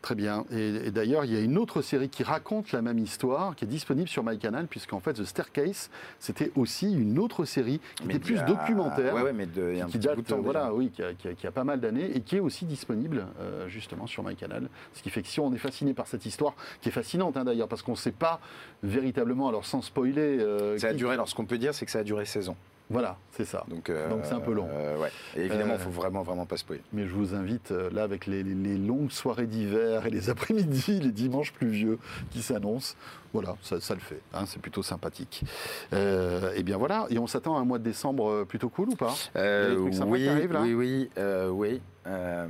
Très bien. Et, d'ailleurs, il y a une autre série qui raconte la même histoire, qui est disponible sur MyCanal, puisqu'en fait, The Staircase, c'était aussi une autre série qui était plus documentaire, ouais, mais de, qui, date, voilà, oui, qui a, pas mal d'années et qui est aussi disponible euh, justement sur MyCanal. Ce qui fait que si on est fasciné par cette histoire, qui est fascinante hein, d'ailleurs, parce qu'on ne sait pas véritablement, alors sans spoiler. Euh, ça a duré. Alors, ce qu'on peut dire, c'est que ça a duré 16 ans. Voilà, c'est ça. Donc euh, c'est un peu long. Euh, ouais. Et évidemment, il faut vraiment, vraiment pas spoiler. Mais je vous invite, euh, là, avec les, longues soirées d'hiver et les après-midi, les dimanches pluvieux qui s'annoncent, voilà, ça, le fait. Hein, c'est plutôt sympathique. et bien voilà, et on s'attend à un mois de décembre plutôt cool ou pas? Oui, oui, oui, oui. Euh,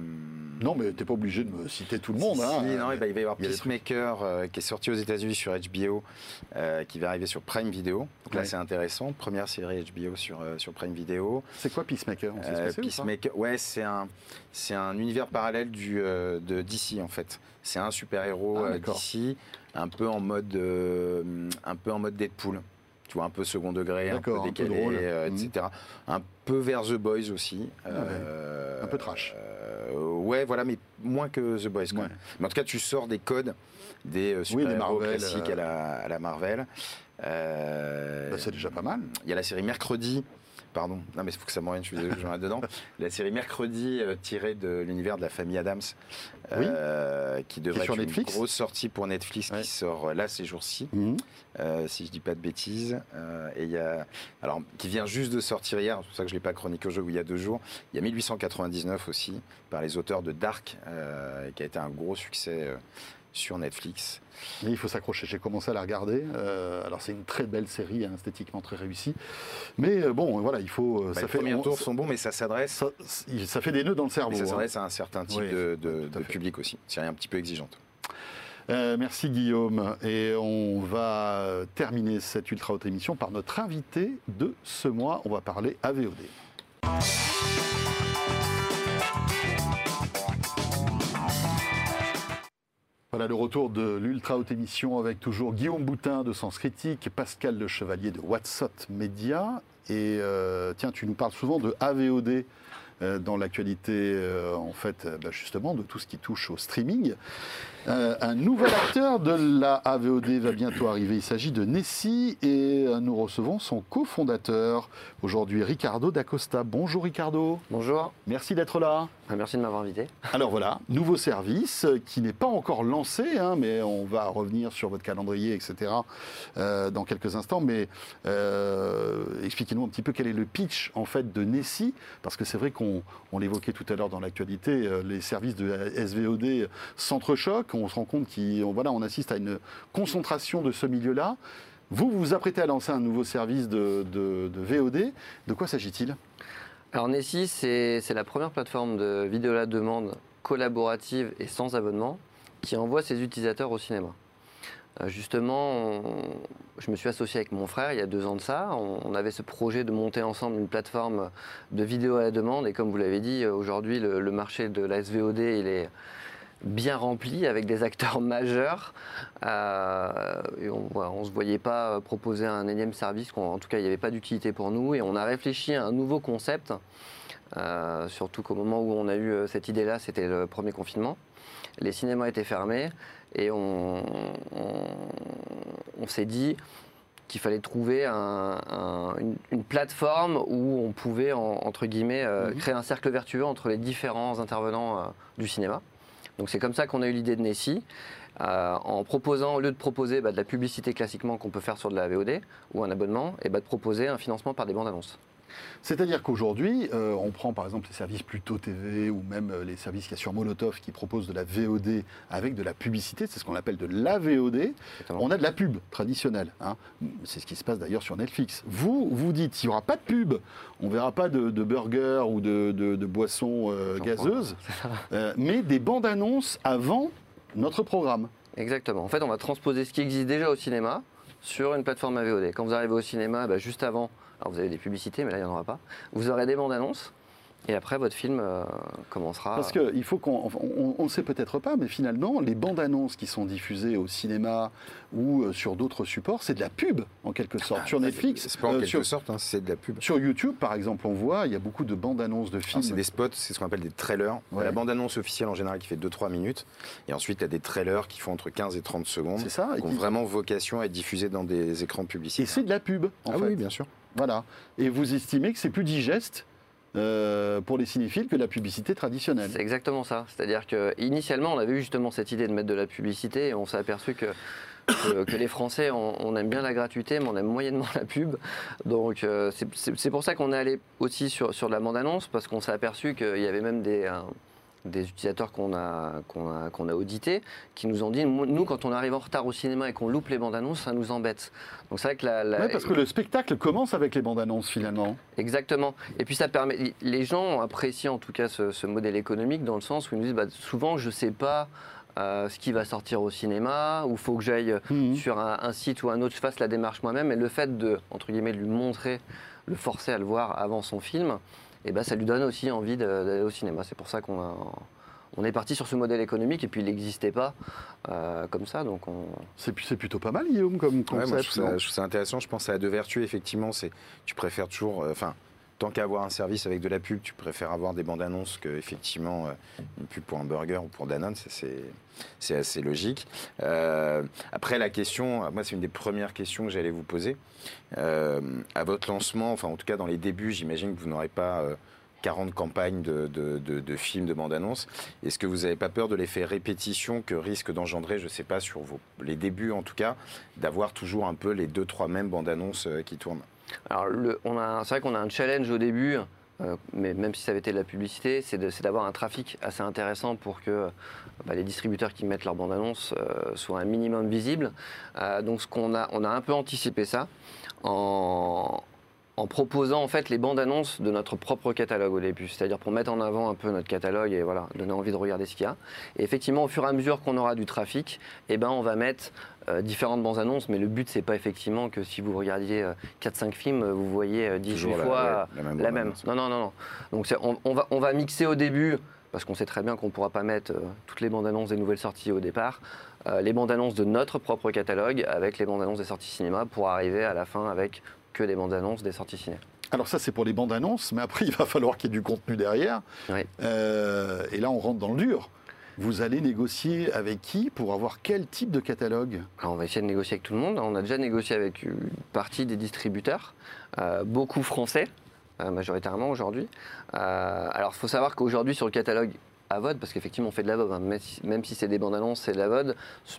non, mais t'es pas obligé de me citer tout le monde. Hein. non, il va y avoir Peacemaker euh, qui est sorti aux États-Unis sur HBO, euh, qui va arriver sur Prime Video. Donc là, c'est intéressant. Première série HBO sur, sur Prime Video. C'est quoi Peacemaker Peacemaker, ouais, c'est un, c'est un univers parallèle du, de DC en fait. C'est un super héros ah, DC, un peu en mode, un peu en mode Deadpool tu vois, un peu second degré, un peu décalé, euh, etc. Mhm. Un peu vers The Boys aussi. Ah un peu trash. Euh, ouais, voilà, mais moins que The Boys. Mais en tout cas, tu sors des codes des super classiques à la, à, la, Marvel. Bah, c'est déjà pas mal. Il y a la série Mercredi pardon. Non, mais il faut que ça m'oriente, je suis désolé, dedans. La série Mercredi, euh, tirée de l'univers de la famille Adams, euh, qui devrait être une grosse sortie pour Netflix qui sort euh, là ces jours-ci, mhm. si je dis pas de bêtises. et il y a, alors, qui vient juste de sortir hier, c'est pour ça que je l'ai pas chroniqué au jeu, il y a deux jours. Il y a 1899 aussi, par les auteurs de Dark, qui a été un gros succès sur Netflix. Mais il faut s'accrocher. J'ai commencé à la regarder. Euh, alors c'est une très belle série, hein, esthétiquement très réussie. Mais euh, bon, voilà, il faut. Euh, bah, ça les fait, premiers tours sont bons, mais ça s'adresse. Ça, fait des nœuds dans le cerveau. ça hein. s'adresse à un certain type de, public aussi. C'est un petit peu exigeante. merci Guillaume. Et on va terminer cette ultra haute émission par notre invité de ce mois. On va parler AVOD. Voilà le retour de l'Ultra Haute Émission avec toujours Guillaume Boutin de Sens Critique, Pascal Le Chevalier de WhatsApp Média. Et euh, tiens, tu nous parles souvent de AVOD euh, dans l'actualité, euh, en fait, bah, justement, de tout ce qui touche au streaming. Un nouvel acteur de la AVOD va bientôt arriver. Il s'agit de Nessie et nous recevons son cofondateur aujourd'hui, Ricardo D'Acosta. Bonjour Ricardo. Bonjour. Merci d'être là. Ah, merci de m'avoir invité. Alors voilà, nouveau service qui n'est pas encore lancé, hein, mais on va revenir sur votre calendrier, etc. Euh, dans quelques instants. Mais euh, expliquez-nous un petit peu quel est le pitch en fait de Nessie, parce que c'est vrai qu'on l'évoquait tout à l'heure dans l'actualité, euh, les services de SVOD s'entrechoquent. On se rend compte qu'on on assiste à une concentration de ce milieu-là. Vous, vous vous apprêtez à lancer un nouveau service de, VOD. De quoi s'agit-il? Alors Nessie, c'est la première plateforme de vidéo à la demande collaborative et sans abonnement qui envoie ses utilisateurs au cinéma. Euh, justement, je me suis associé avec mon frère il y a deux ans de ça. On, avait ce projet de monter ensemble une plateforme de vidéo à la demande. Et comme vous l'avez dit, aujourd'hui, le, marché de la SVOD, il est bien rempli avec des acteurs majeurs. Euh, et on ne se voyait pas proposer un énième service, en tout cas il n'y avait pas d'utilité pour nous. Et on a réfléchi à un nouveau concept, euh, surtout qu'au moment où on a eu euh, cette idée-là, c'était le premier confinement. Les cinémas étaient fermés et on, on s'est dit qu'il fallait trouver un- un- une, une plateforme où on pouvait, en- entre guillemets, euh, créer un cercle vertueux entre les différents intervenants euh, du cinéma. Donc c'est comme ça qu'on a eu l'idée de Nessie, euh, en proposant, au lieu de proposer bah, de la publicité classiquement qu'on peut faire sur de la VOD ou un abonnement, et bah, de proposer un financement par des bandes annonces. C'est-à-dire qu'aujourd'hui, euh, on prend par exemple les services Pluto TV ou même euh, les services qu'il y a sur Molotov qui proposent de la VOD avec de la publicité, c'est ce qu'on appelle de la VOD. On a de la pub traditionnelle. hein. C'est ce qui se passe d'ailleurs sur Netflix. Vous, vous dites, il n'y aura pas de pub, on verra pas de, de burgers ou de, de- de boissons euh, gazeuses, euh, mais des bandes annonces avant notre programme. Exactement. En fait, on va transposer ce qui existe déjà au cinéma sur une plateforme AVOD. Quand vous arrivez au cinéma, bah, juste avant, alors vous avez des publicités, mais là, il n'y en aura pas. Vous aurez des bandes annonces. Et après, votre film euh, commencera. Parce qu'il faut qu'on on ne sait peut-être pas, mais finalement, les bandes annonces qui sont diffusées au cinéma ou euh, sur d'autres supports, c'est de la pub en quelque sorte. sur Netflix, C'est pas en euh, quelque sur, sorte, hein, c'est de la pub. sur YouTube par exemple, on voit, il y a beaucoup de bandes annonces de films. C'est des spots, c'est ce qu'on appelle des trailers. Ouais. La bande-annonce officielle en général qui fait 2-3 minutes. Et ensuite, il y a des trailers qui font entre 15 et 30 secondes. C'est ça, et Qui ont vraiment vocation à être diffusés dans des écrans Et publicitaires. c'est de la pub, en ah fait. oui, bien sûr. Voilà. Et vous estimez que c'est plus digeste euh, pour les cinéphiles que la publicité traditionnelle. C'est exactement ça. C'est-à-dire que initialement, on avait eu justement cette idée de mettre de la publicité et on s'est aperçu que, les Français, on, aime bien la gratuité, mais on aime moyennement la pub. Donc euh, c'est- pour ça qu'on est allé aussi sur, sur de la bande-annonce, parce qu'on s'est aperçu qu'il y avait même des, des utilisateurs qu'on a, qu'on a, qu'on a audités qui nous ont dit, nous, quand on arrive en retard au cinéma et qu'on loupe les bandes-annonces, ça nous embête. Donc c'est vrai que la, la- Ouais, parce que le spectacle commence avec les bandes annonces finalement. Exactement. Et puis ça permet. Les gens apprécient en tout cas ce, ce modèle économique dans le sens où ils nous disent bah, souvent je sais pas euh, ce qui va sortir au cinéma ou faut que j'aille Mhm. sur un, un site ou un autre, je fasse la démarche moi-même. Et le fait de entre guillemets de lui montrer, le forcer à le voir avant son film, et ben ça lui donne aussi envie d'aller au cinéma. C'est pour ça qu'on a. On est parti sur ce modèle économique et puis il n'existait pas euh, comme ça, donc on, C'est c'est plutôt pas mal, Guillaume, comme Ouais, concept. moi, je, trouve ça, je trouve ça intéressant. Je pense à deux vertus, effectivement. C'est tu préfères toujours. euh, Enfin, tant qu'à avoir un service avec de la pub, tu préfères avoir des bandes annonces que effectivement euh, une pub pour un burger ou pour Danone. C'est assez logique. Euh, après, la question, moi, c'est une des premières questions que j'allais vous poser. Euh, à votre lancement, enfin, en tout cas, dans les débuts, j'imagine que vous n'aurez pas. euh, 40 campagnes de, films, de bandes annonces. Est-ce que vous n'avez pas peur de l'effet répétition que risque d'engendrer, je ne sais pas, sur vos, les débuts en tout cas, d'avoir toujours un peu les deux, trois mêmes bandes annonces euh, qui tournent? Alors, le- on a- c'est vrai qu'on a un challenge au début, euh, mais même si ça avait été de la publicité, c'est d'avoir un trafic assez intéressant pour que euh, bah, les distributeurs qui mettent leur bande-annonce euh, soient un minimum visibles. Donc, ce qu'on a, on a un peu anticipé ça en, en proposant en fait les bandes annonces de notre propre catalogue au début, c'est-à-dire pour mettre en avant un peu notre catalogue et voilà, donner envie de regarder ce qu'il y a. Et effectivement, au fur et à mesure qu'on aura du trafic, eh ben, on va mettre euh, différentes bandes annonces, mais le but c'est pas effectivement que si vous regardiez euh, 4-5 films, euh, vous voyez euh, 18 Toujours la- fois ouais, euh, la même la. Non, non, non, non. Donc on, on va, on va mixer au début, parce qu'on sait très bien qu'on ne pourra pas mettre euh, toutes les bandes annonces des nouvelles sorties au départ, euh, les bandes annonces de notre propre catalogue avec les bandes annonces des sorties cinéma pour arriver à la fin avec que des bandes annonces des sorties ciné. Alors ça, c'est pour les bandes annonces, mais après, il va falloir qu'il y ait du contenu derrière. Oui. Euh, et là, on rentre dans le dur. Vous allez négocier avec qui pour avoir quel type de catalogue? Alors, on va essayer de négocier avec tout le monde. On a déjà négocié avec une partie des distributeurs, euh, beaucoup français, euh, majoritairement aujourd'hui. Alors, il faut savoir qu'aujourd'hui, sur le catalogue AVOD, parce qu'effectivement, on fait de la VOD, hein, même si, c'est des bandes annonces, c'est de la VOD,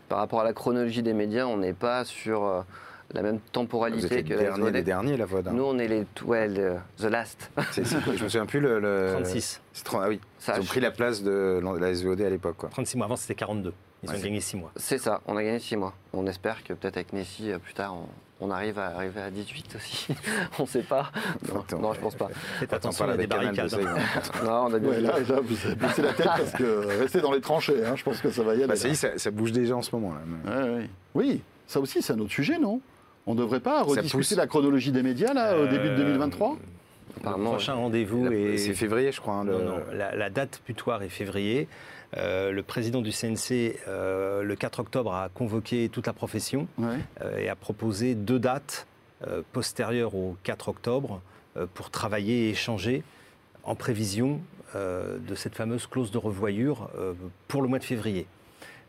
par rapport à la chronologie des médias, on n'est pas sur la même Vous êtes temporalité les que la derniers des derniers, la VOD. hein. Nous, on est les ouais, le- The Last. C'est- c'est- je me souviens plus le. le- 36. c'est 30 ah oui, Ça, ils ont pris la place de la SVOD à l'époque. quoi. 36 mois. Avant, c'était 42. Ils Ouais, ont c'est- gagné 6 mois. C'est ça, on a gagné 6 mois. On espère que peut-être avec Nessie, euh, plus tard, on, on arrive à arriver à 18 aussi. on ne sait pas. Non, Attends, non, je pense pas. Faites attention, il y a des barricades. Hein. Non, on a bien Ouais, là, là, vous avez baissé la tête parce que restez dans les tranchées. hein, je pense que ça va y aller. Bah, ça y là. est, ça, bouge déjà en ce moment. Là. Ouais, ouais. Oui, ça aussi, c'est un autre sujet, non? On ne devrait pas rediscuter la chronologie des médias là, au début de Euh, 2023 Le Apparemment, prochain rendez-vous est. C'est février, je crois. hein, le- Non, non, la, la date butoir est février. Euh, le président du CNC, euh, le 4 octobre, a convoqué toute la profession Ouais. euh, et a proposé deux dates euh, postérieures au 4 octobre euh, pour travailler et échanger en prévision euh, de cette fameuse clause de revoyure euh, pour le mois de février.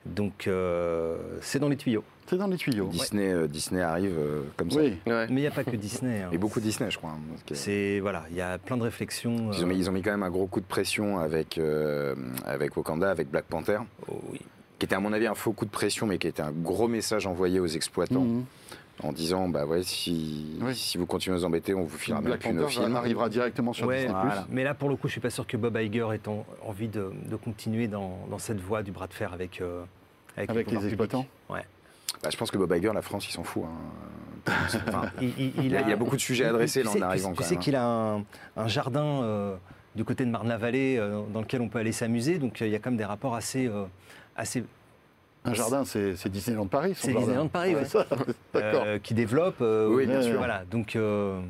Donc euh, c'est dans les tuyaux. C'est dans les tuyaux. Disney, euh, Disney arrive euh, comme ça. Oui. Ouais. Mais il n'y a pas que Disney. hein. Et beaucoup Disney, je crois. hein, parce que- C'est voilà, il y a plein de réflexions. Ils ont, mis, ils ont mis quand même un gros coup de pression avec, euh, avec Wakanda, avec Black Panther, oh oui. qui était à mon avis un faux coup de pression, mais qui était un gros message envoyé aux exploitants Mhm. En disant bah ouais, si, Oui. si vous continuez à vous embêter, on vous filera même Black plus nos films. arrivera directement sur Ouais, Disney+. voilà. Mais là, pour le coup, je suis pas sûr que Bob Iger ait en- envie de, de continuer dans, dans cette voie du bras de fer avec, euh, avec, Avec les pouvoirs exploitants. Ouais. Bah, je pense que Bob Iger, la France, ils s'en fout. hein. Enfin, Il, il- il, y a, il y a beaucoup de sujets à adresser tu là sais- en arrivant. Tu, sais hein. qu'il a un, un jardin euh, du côté de Marne-la-Vallée euh, dans lequel on peut aller s'amuser. Donc euh, il y a quand même des rapports assez, euh, assez Un jardin, c'est Disneyland Paris. C'est. Disneyland Paris, D'accord. euh, qui développent. euh, Oui, bien sûr. Voilà. Donc euh,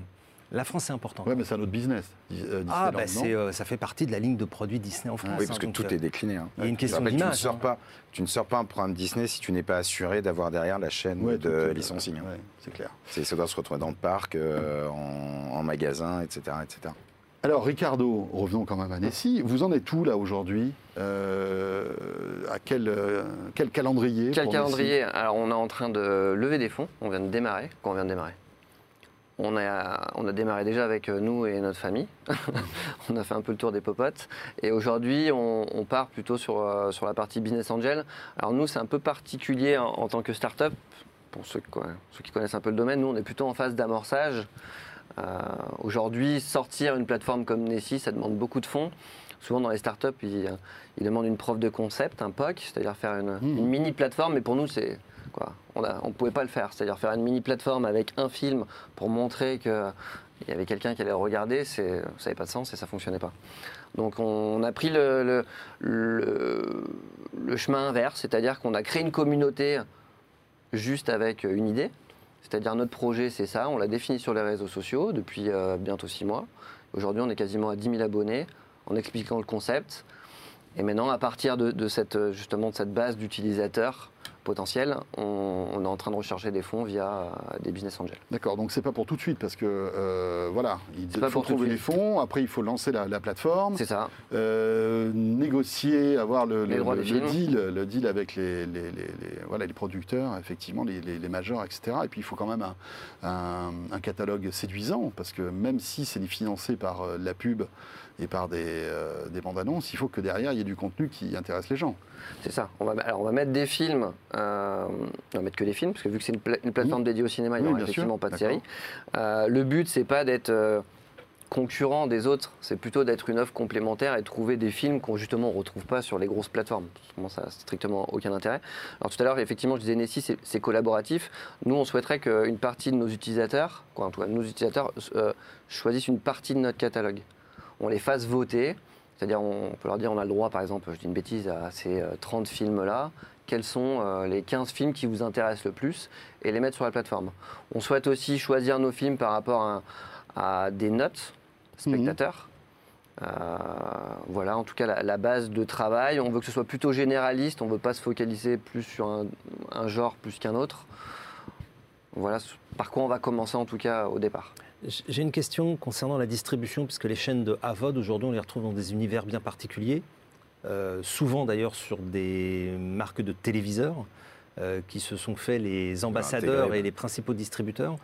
la France c'est important. Ouais, mais c'est un autre business. Euh, ah bah euh, ça fait partie de la ligne de produits Disney en France. Oui, parce hein, que donc, tout euh, est décliné. hein. il y a une question tu ne, d'image, sors hein. pas, tu ne sors pas un programme Disney si tu n'es pas assuré d'avoir derrière la chaîne Ouais, de licensing. hein. ouais, c'est clair. C'est, ça doit se retrouver dans le parc, euh, en, en magasin, etc., etc. Alors, Ricardo, revenons quand même à Nessie. Vous en êtes où là aujourd'hui Euh, À quel, euh, quel calendrier Quel calendrier? Alors, on est en train de lever des fonds. On vient de démarrer. Quand on vient de démarrer on a, on a démarré déjà avec euh, nous et notre famille. on a fait un peu le tour des popotes. Et aujourd'hui, on, on part plutôt sur, sur la partie Business Angel. Alors, nous, c'est un peu particulier en, en tant que start-up. Pour ceux, quoi, ceux qui connaissent un peu le domaine, nous, on est plutôt en phase d'amorçage. Euh, aujourd'hui, sortir une plateforme comme Nessie, ça demande beaucoup de fonds. Souvent, dans les startups, ils, ils demandent une preuve de concept, un POC, c'est-à-dire faire une, une mini plateforme. Mais pour nous, c'est quoi On ne pouvait pas le faire. C'est-à-dire faire une mini plateforme avec un film pour montrer qu'il y avait quelqu'un qui allait le regarder, ça n'avait pas de sens et ça ne fonctionnait pas. Donc, on a pris le, le- le- le chemin inverse, c'est-à-dire qu'on a créé une communauté juste avec une idée. C'est-à-dire notre projet, c'est ça. On l'a défini sur les réseaux sociaux depuis euh, bientôt six mois. Aujourd'hui, on est quasiment à 10 000 abonnés en expliquant le concept. Et maintenant, à partir euh, justement de cette base d'utilisateurs potentiels, on, on est en train de rechercher des fonds via euh, des business angels. D'accord, donc c'est pas pour tout de suite parce que euh, voilà, il faut trouver les fonds, après il faut lancer la, la plateforme, C'est ça. euh, négocier, avoir le, deal, le deal avec les, les- les- les- voilà, les producteurs, effectivement, les, majors, etc. Et puis il faut quand même un, un- un catalogue séduisant parce que même si c'est financé par la pub et par des, euh, des bandes annonces, il faut que derrière il y ait du contenu qui intéresse les gens. C'est ça. On va, alors on va mettre des films, euh, on va mettre que des films, parce que vu que c'est une, pla- une plateforme dédiée au cinéma, il n'y Oui, aura bien sûr. effectivement pas de série. Euh, le but, c'est pas d'être concurrent des autres, c'est plutôt d'être une offre complémentaire et de trouver des films qu'on justement on retrouve pas sur les grosses plateformes. Ça n'a strictement aucun intérêt. Alors tout à l'heure, effectivement, je disais Nessie, c'est- collaboratif. Nous, on souhaiterait qu'une partie de nos utilisateurs, quoi, en tout cas, nos utilisateurs, euh, choisissent une partie de notre catalogue. On les fasse voter. C'est-à-dire, on peut leur dire, on a le droit, par exemple, je dis une bêtise, à ces euh, 30 films-là, quels sont euh, les 15 films qui vous intéressent le plus et les mettre sur la plateforme. On souhaite aussi choisir nos films par rapport à, à des notes spectateurs. Euh, voilà, en tout cas, la, la base de travail. On veut que ce soit plutôt généraliste, on ne veut pas se focaliser plus sur un, un genre plus qu'un autre. Voilà par quoi on va commencer en tout cas au départ. J'ai une question concernant la distribution, puisque les chaînes de AVOD, aujourd'hui, on les retrouve dans des univers bien particuliers, euh, souvent d'ailleurs sur des marques de téléviseurs, euh, qui se sont fait les ambassadeurs et les principaux distributeurs.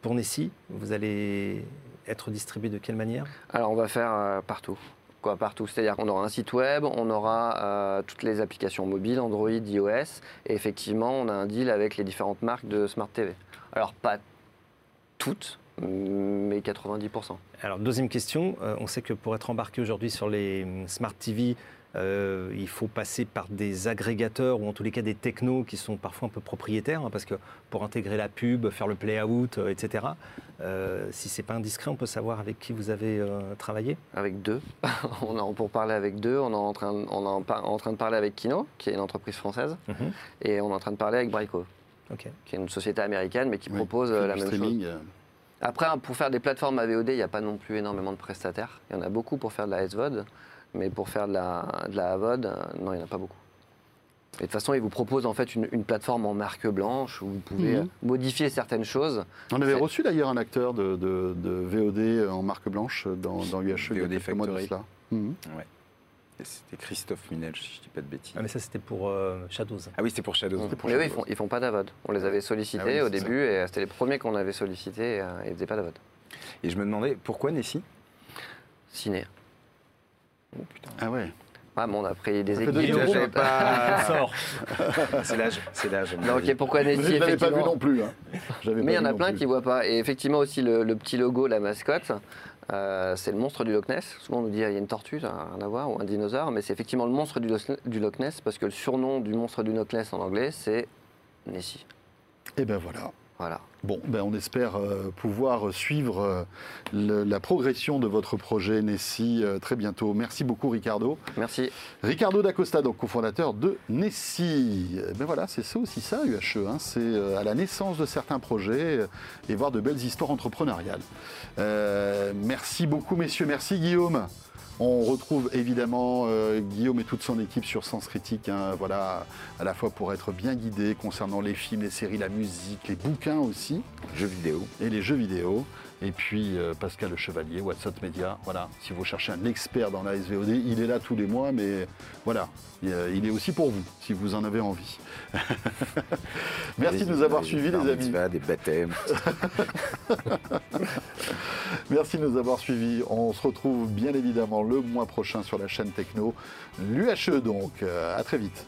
Pour Nessie, vous allez être distribué de quelle manière? Alors on va faire euh, partout. Quoi, partout. C'est-à-dire qu'on aura un site web, on aura euh, toutes les applications mobiles, Android, iOS, et effectivement, on a un deal avec les différentes marques de Smart TV. Alors pas toutes, mais 90%. Alors, deuxième question, euh, on sait que pour être embarqué aujourd'hui sur les hum, Smart TV, euh, il faut passer par des agrégateurs ou en tous les cas des technos qui sont parfois un peu propriétaires, hein, parce que pour intégrer la pub, faire le play-out, euh, etc., euh, si c'est pas indiscret, on peut savoir avec qui vous avez euh, travaillé? Avec deux. on est en- pour parler avec deux, on est en train, on est en, par- en train de parler avec Kino, qui est une entreprise française, et on est en train de parler avec Ok. qui est une société américaine, mais qui Oui, propose la même chose. Après, hein, pour faire des plateformes AVOD, il n'y a pas non plus énormément de prestataires. Il y en a beaucoup pour faire de la SVOD, mais pour faire de la, de la AVOD, euh, non, il n'y en a pas beaucoup. Et de toute façon, ils vous proposent en fait une, une plateforme en marque blanche où vous pouvez Mhm. euh, modifier certaines choses. On avait reçu d'ailleurs un acteur de, de- de VOD en marque blanche dans, dans UHE il y a VOD quelques mois de cela. Mhm. C'était Christophe Minel, si je dis pas de bêtises. Ah, mais ça, c'était pour euh, Shadows. Ah oui, c'était pour Shadows. Pour Mais eux, ils Shadows. font, ils font pas d'AVOD. On les avait sollicités Ah oui, au début et c'était les premiers qu'on avait sollicités et euh, ils faisaient pas d'AVOD. Et je me demandais, pourquoi Nessie? Ciné. Oh putain. Ah ouais. Ah bon, on a pris des équipes. j'avais pas... Sort. c'est l'âge, c'est l'âge. Non, ok, pourquoi Nessie je l'avais pas vu non plus. hein. Mais il y en a plein plus. qui voient pas. Et effectivement aussi le, le petit logo, la mascotte, euh, c'est le monstre du Loch Ness. Souvent on nous dit ah, il y a une tortue, ça n'a rien à voir, ou un dinosaure, mais c'est effectivement le monstre du du Loch Ness parce que le surnom du monstre du Loch Ness en anglais c'est Nessie. Et ben voilà. Voilà. Bon, ben on espère euh, pouvoir suivre euh, le- la progression de votre projet Nessie euh, très bientôt. Merci beaucoup Ricardo. Merci. Ricardo D'Acosta, donc cofondateur de Nessie. Eh Ben voilà, c'est ça aussi ça, UHE. hein. c'est à la naissance de certains projets et voir de belles histoires entrepreneuriales. Merci beaucoup, messieurs. Merci, Guillaume. On retrouve évidemment euh, Guillaume et toute son équipe sur Sens Critique, hein, voilà, à la fois pour être bien guidé concernant les films, les séries, la musique, les bouquins aussi Jeux vidéo. et les jeux vidéo. Et puis euh, Pascal Le Chevalier, WhatsApp Media. Voilà, si vous cherchez un expert dans la SVOD, il est là tous les mois, mais voilà, il euh, il est aussi pour vous, si vous en avez envie. Merci de nous avoir suivis, les amis. Des baptêmes. Merci de nous avoir suivis. On se retrouve bien évidemment le mois prochain sur la chaîne Techno, l'UHE donc. Euh, à très vite.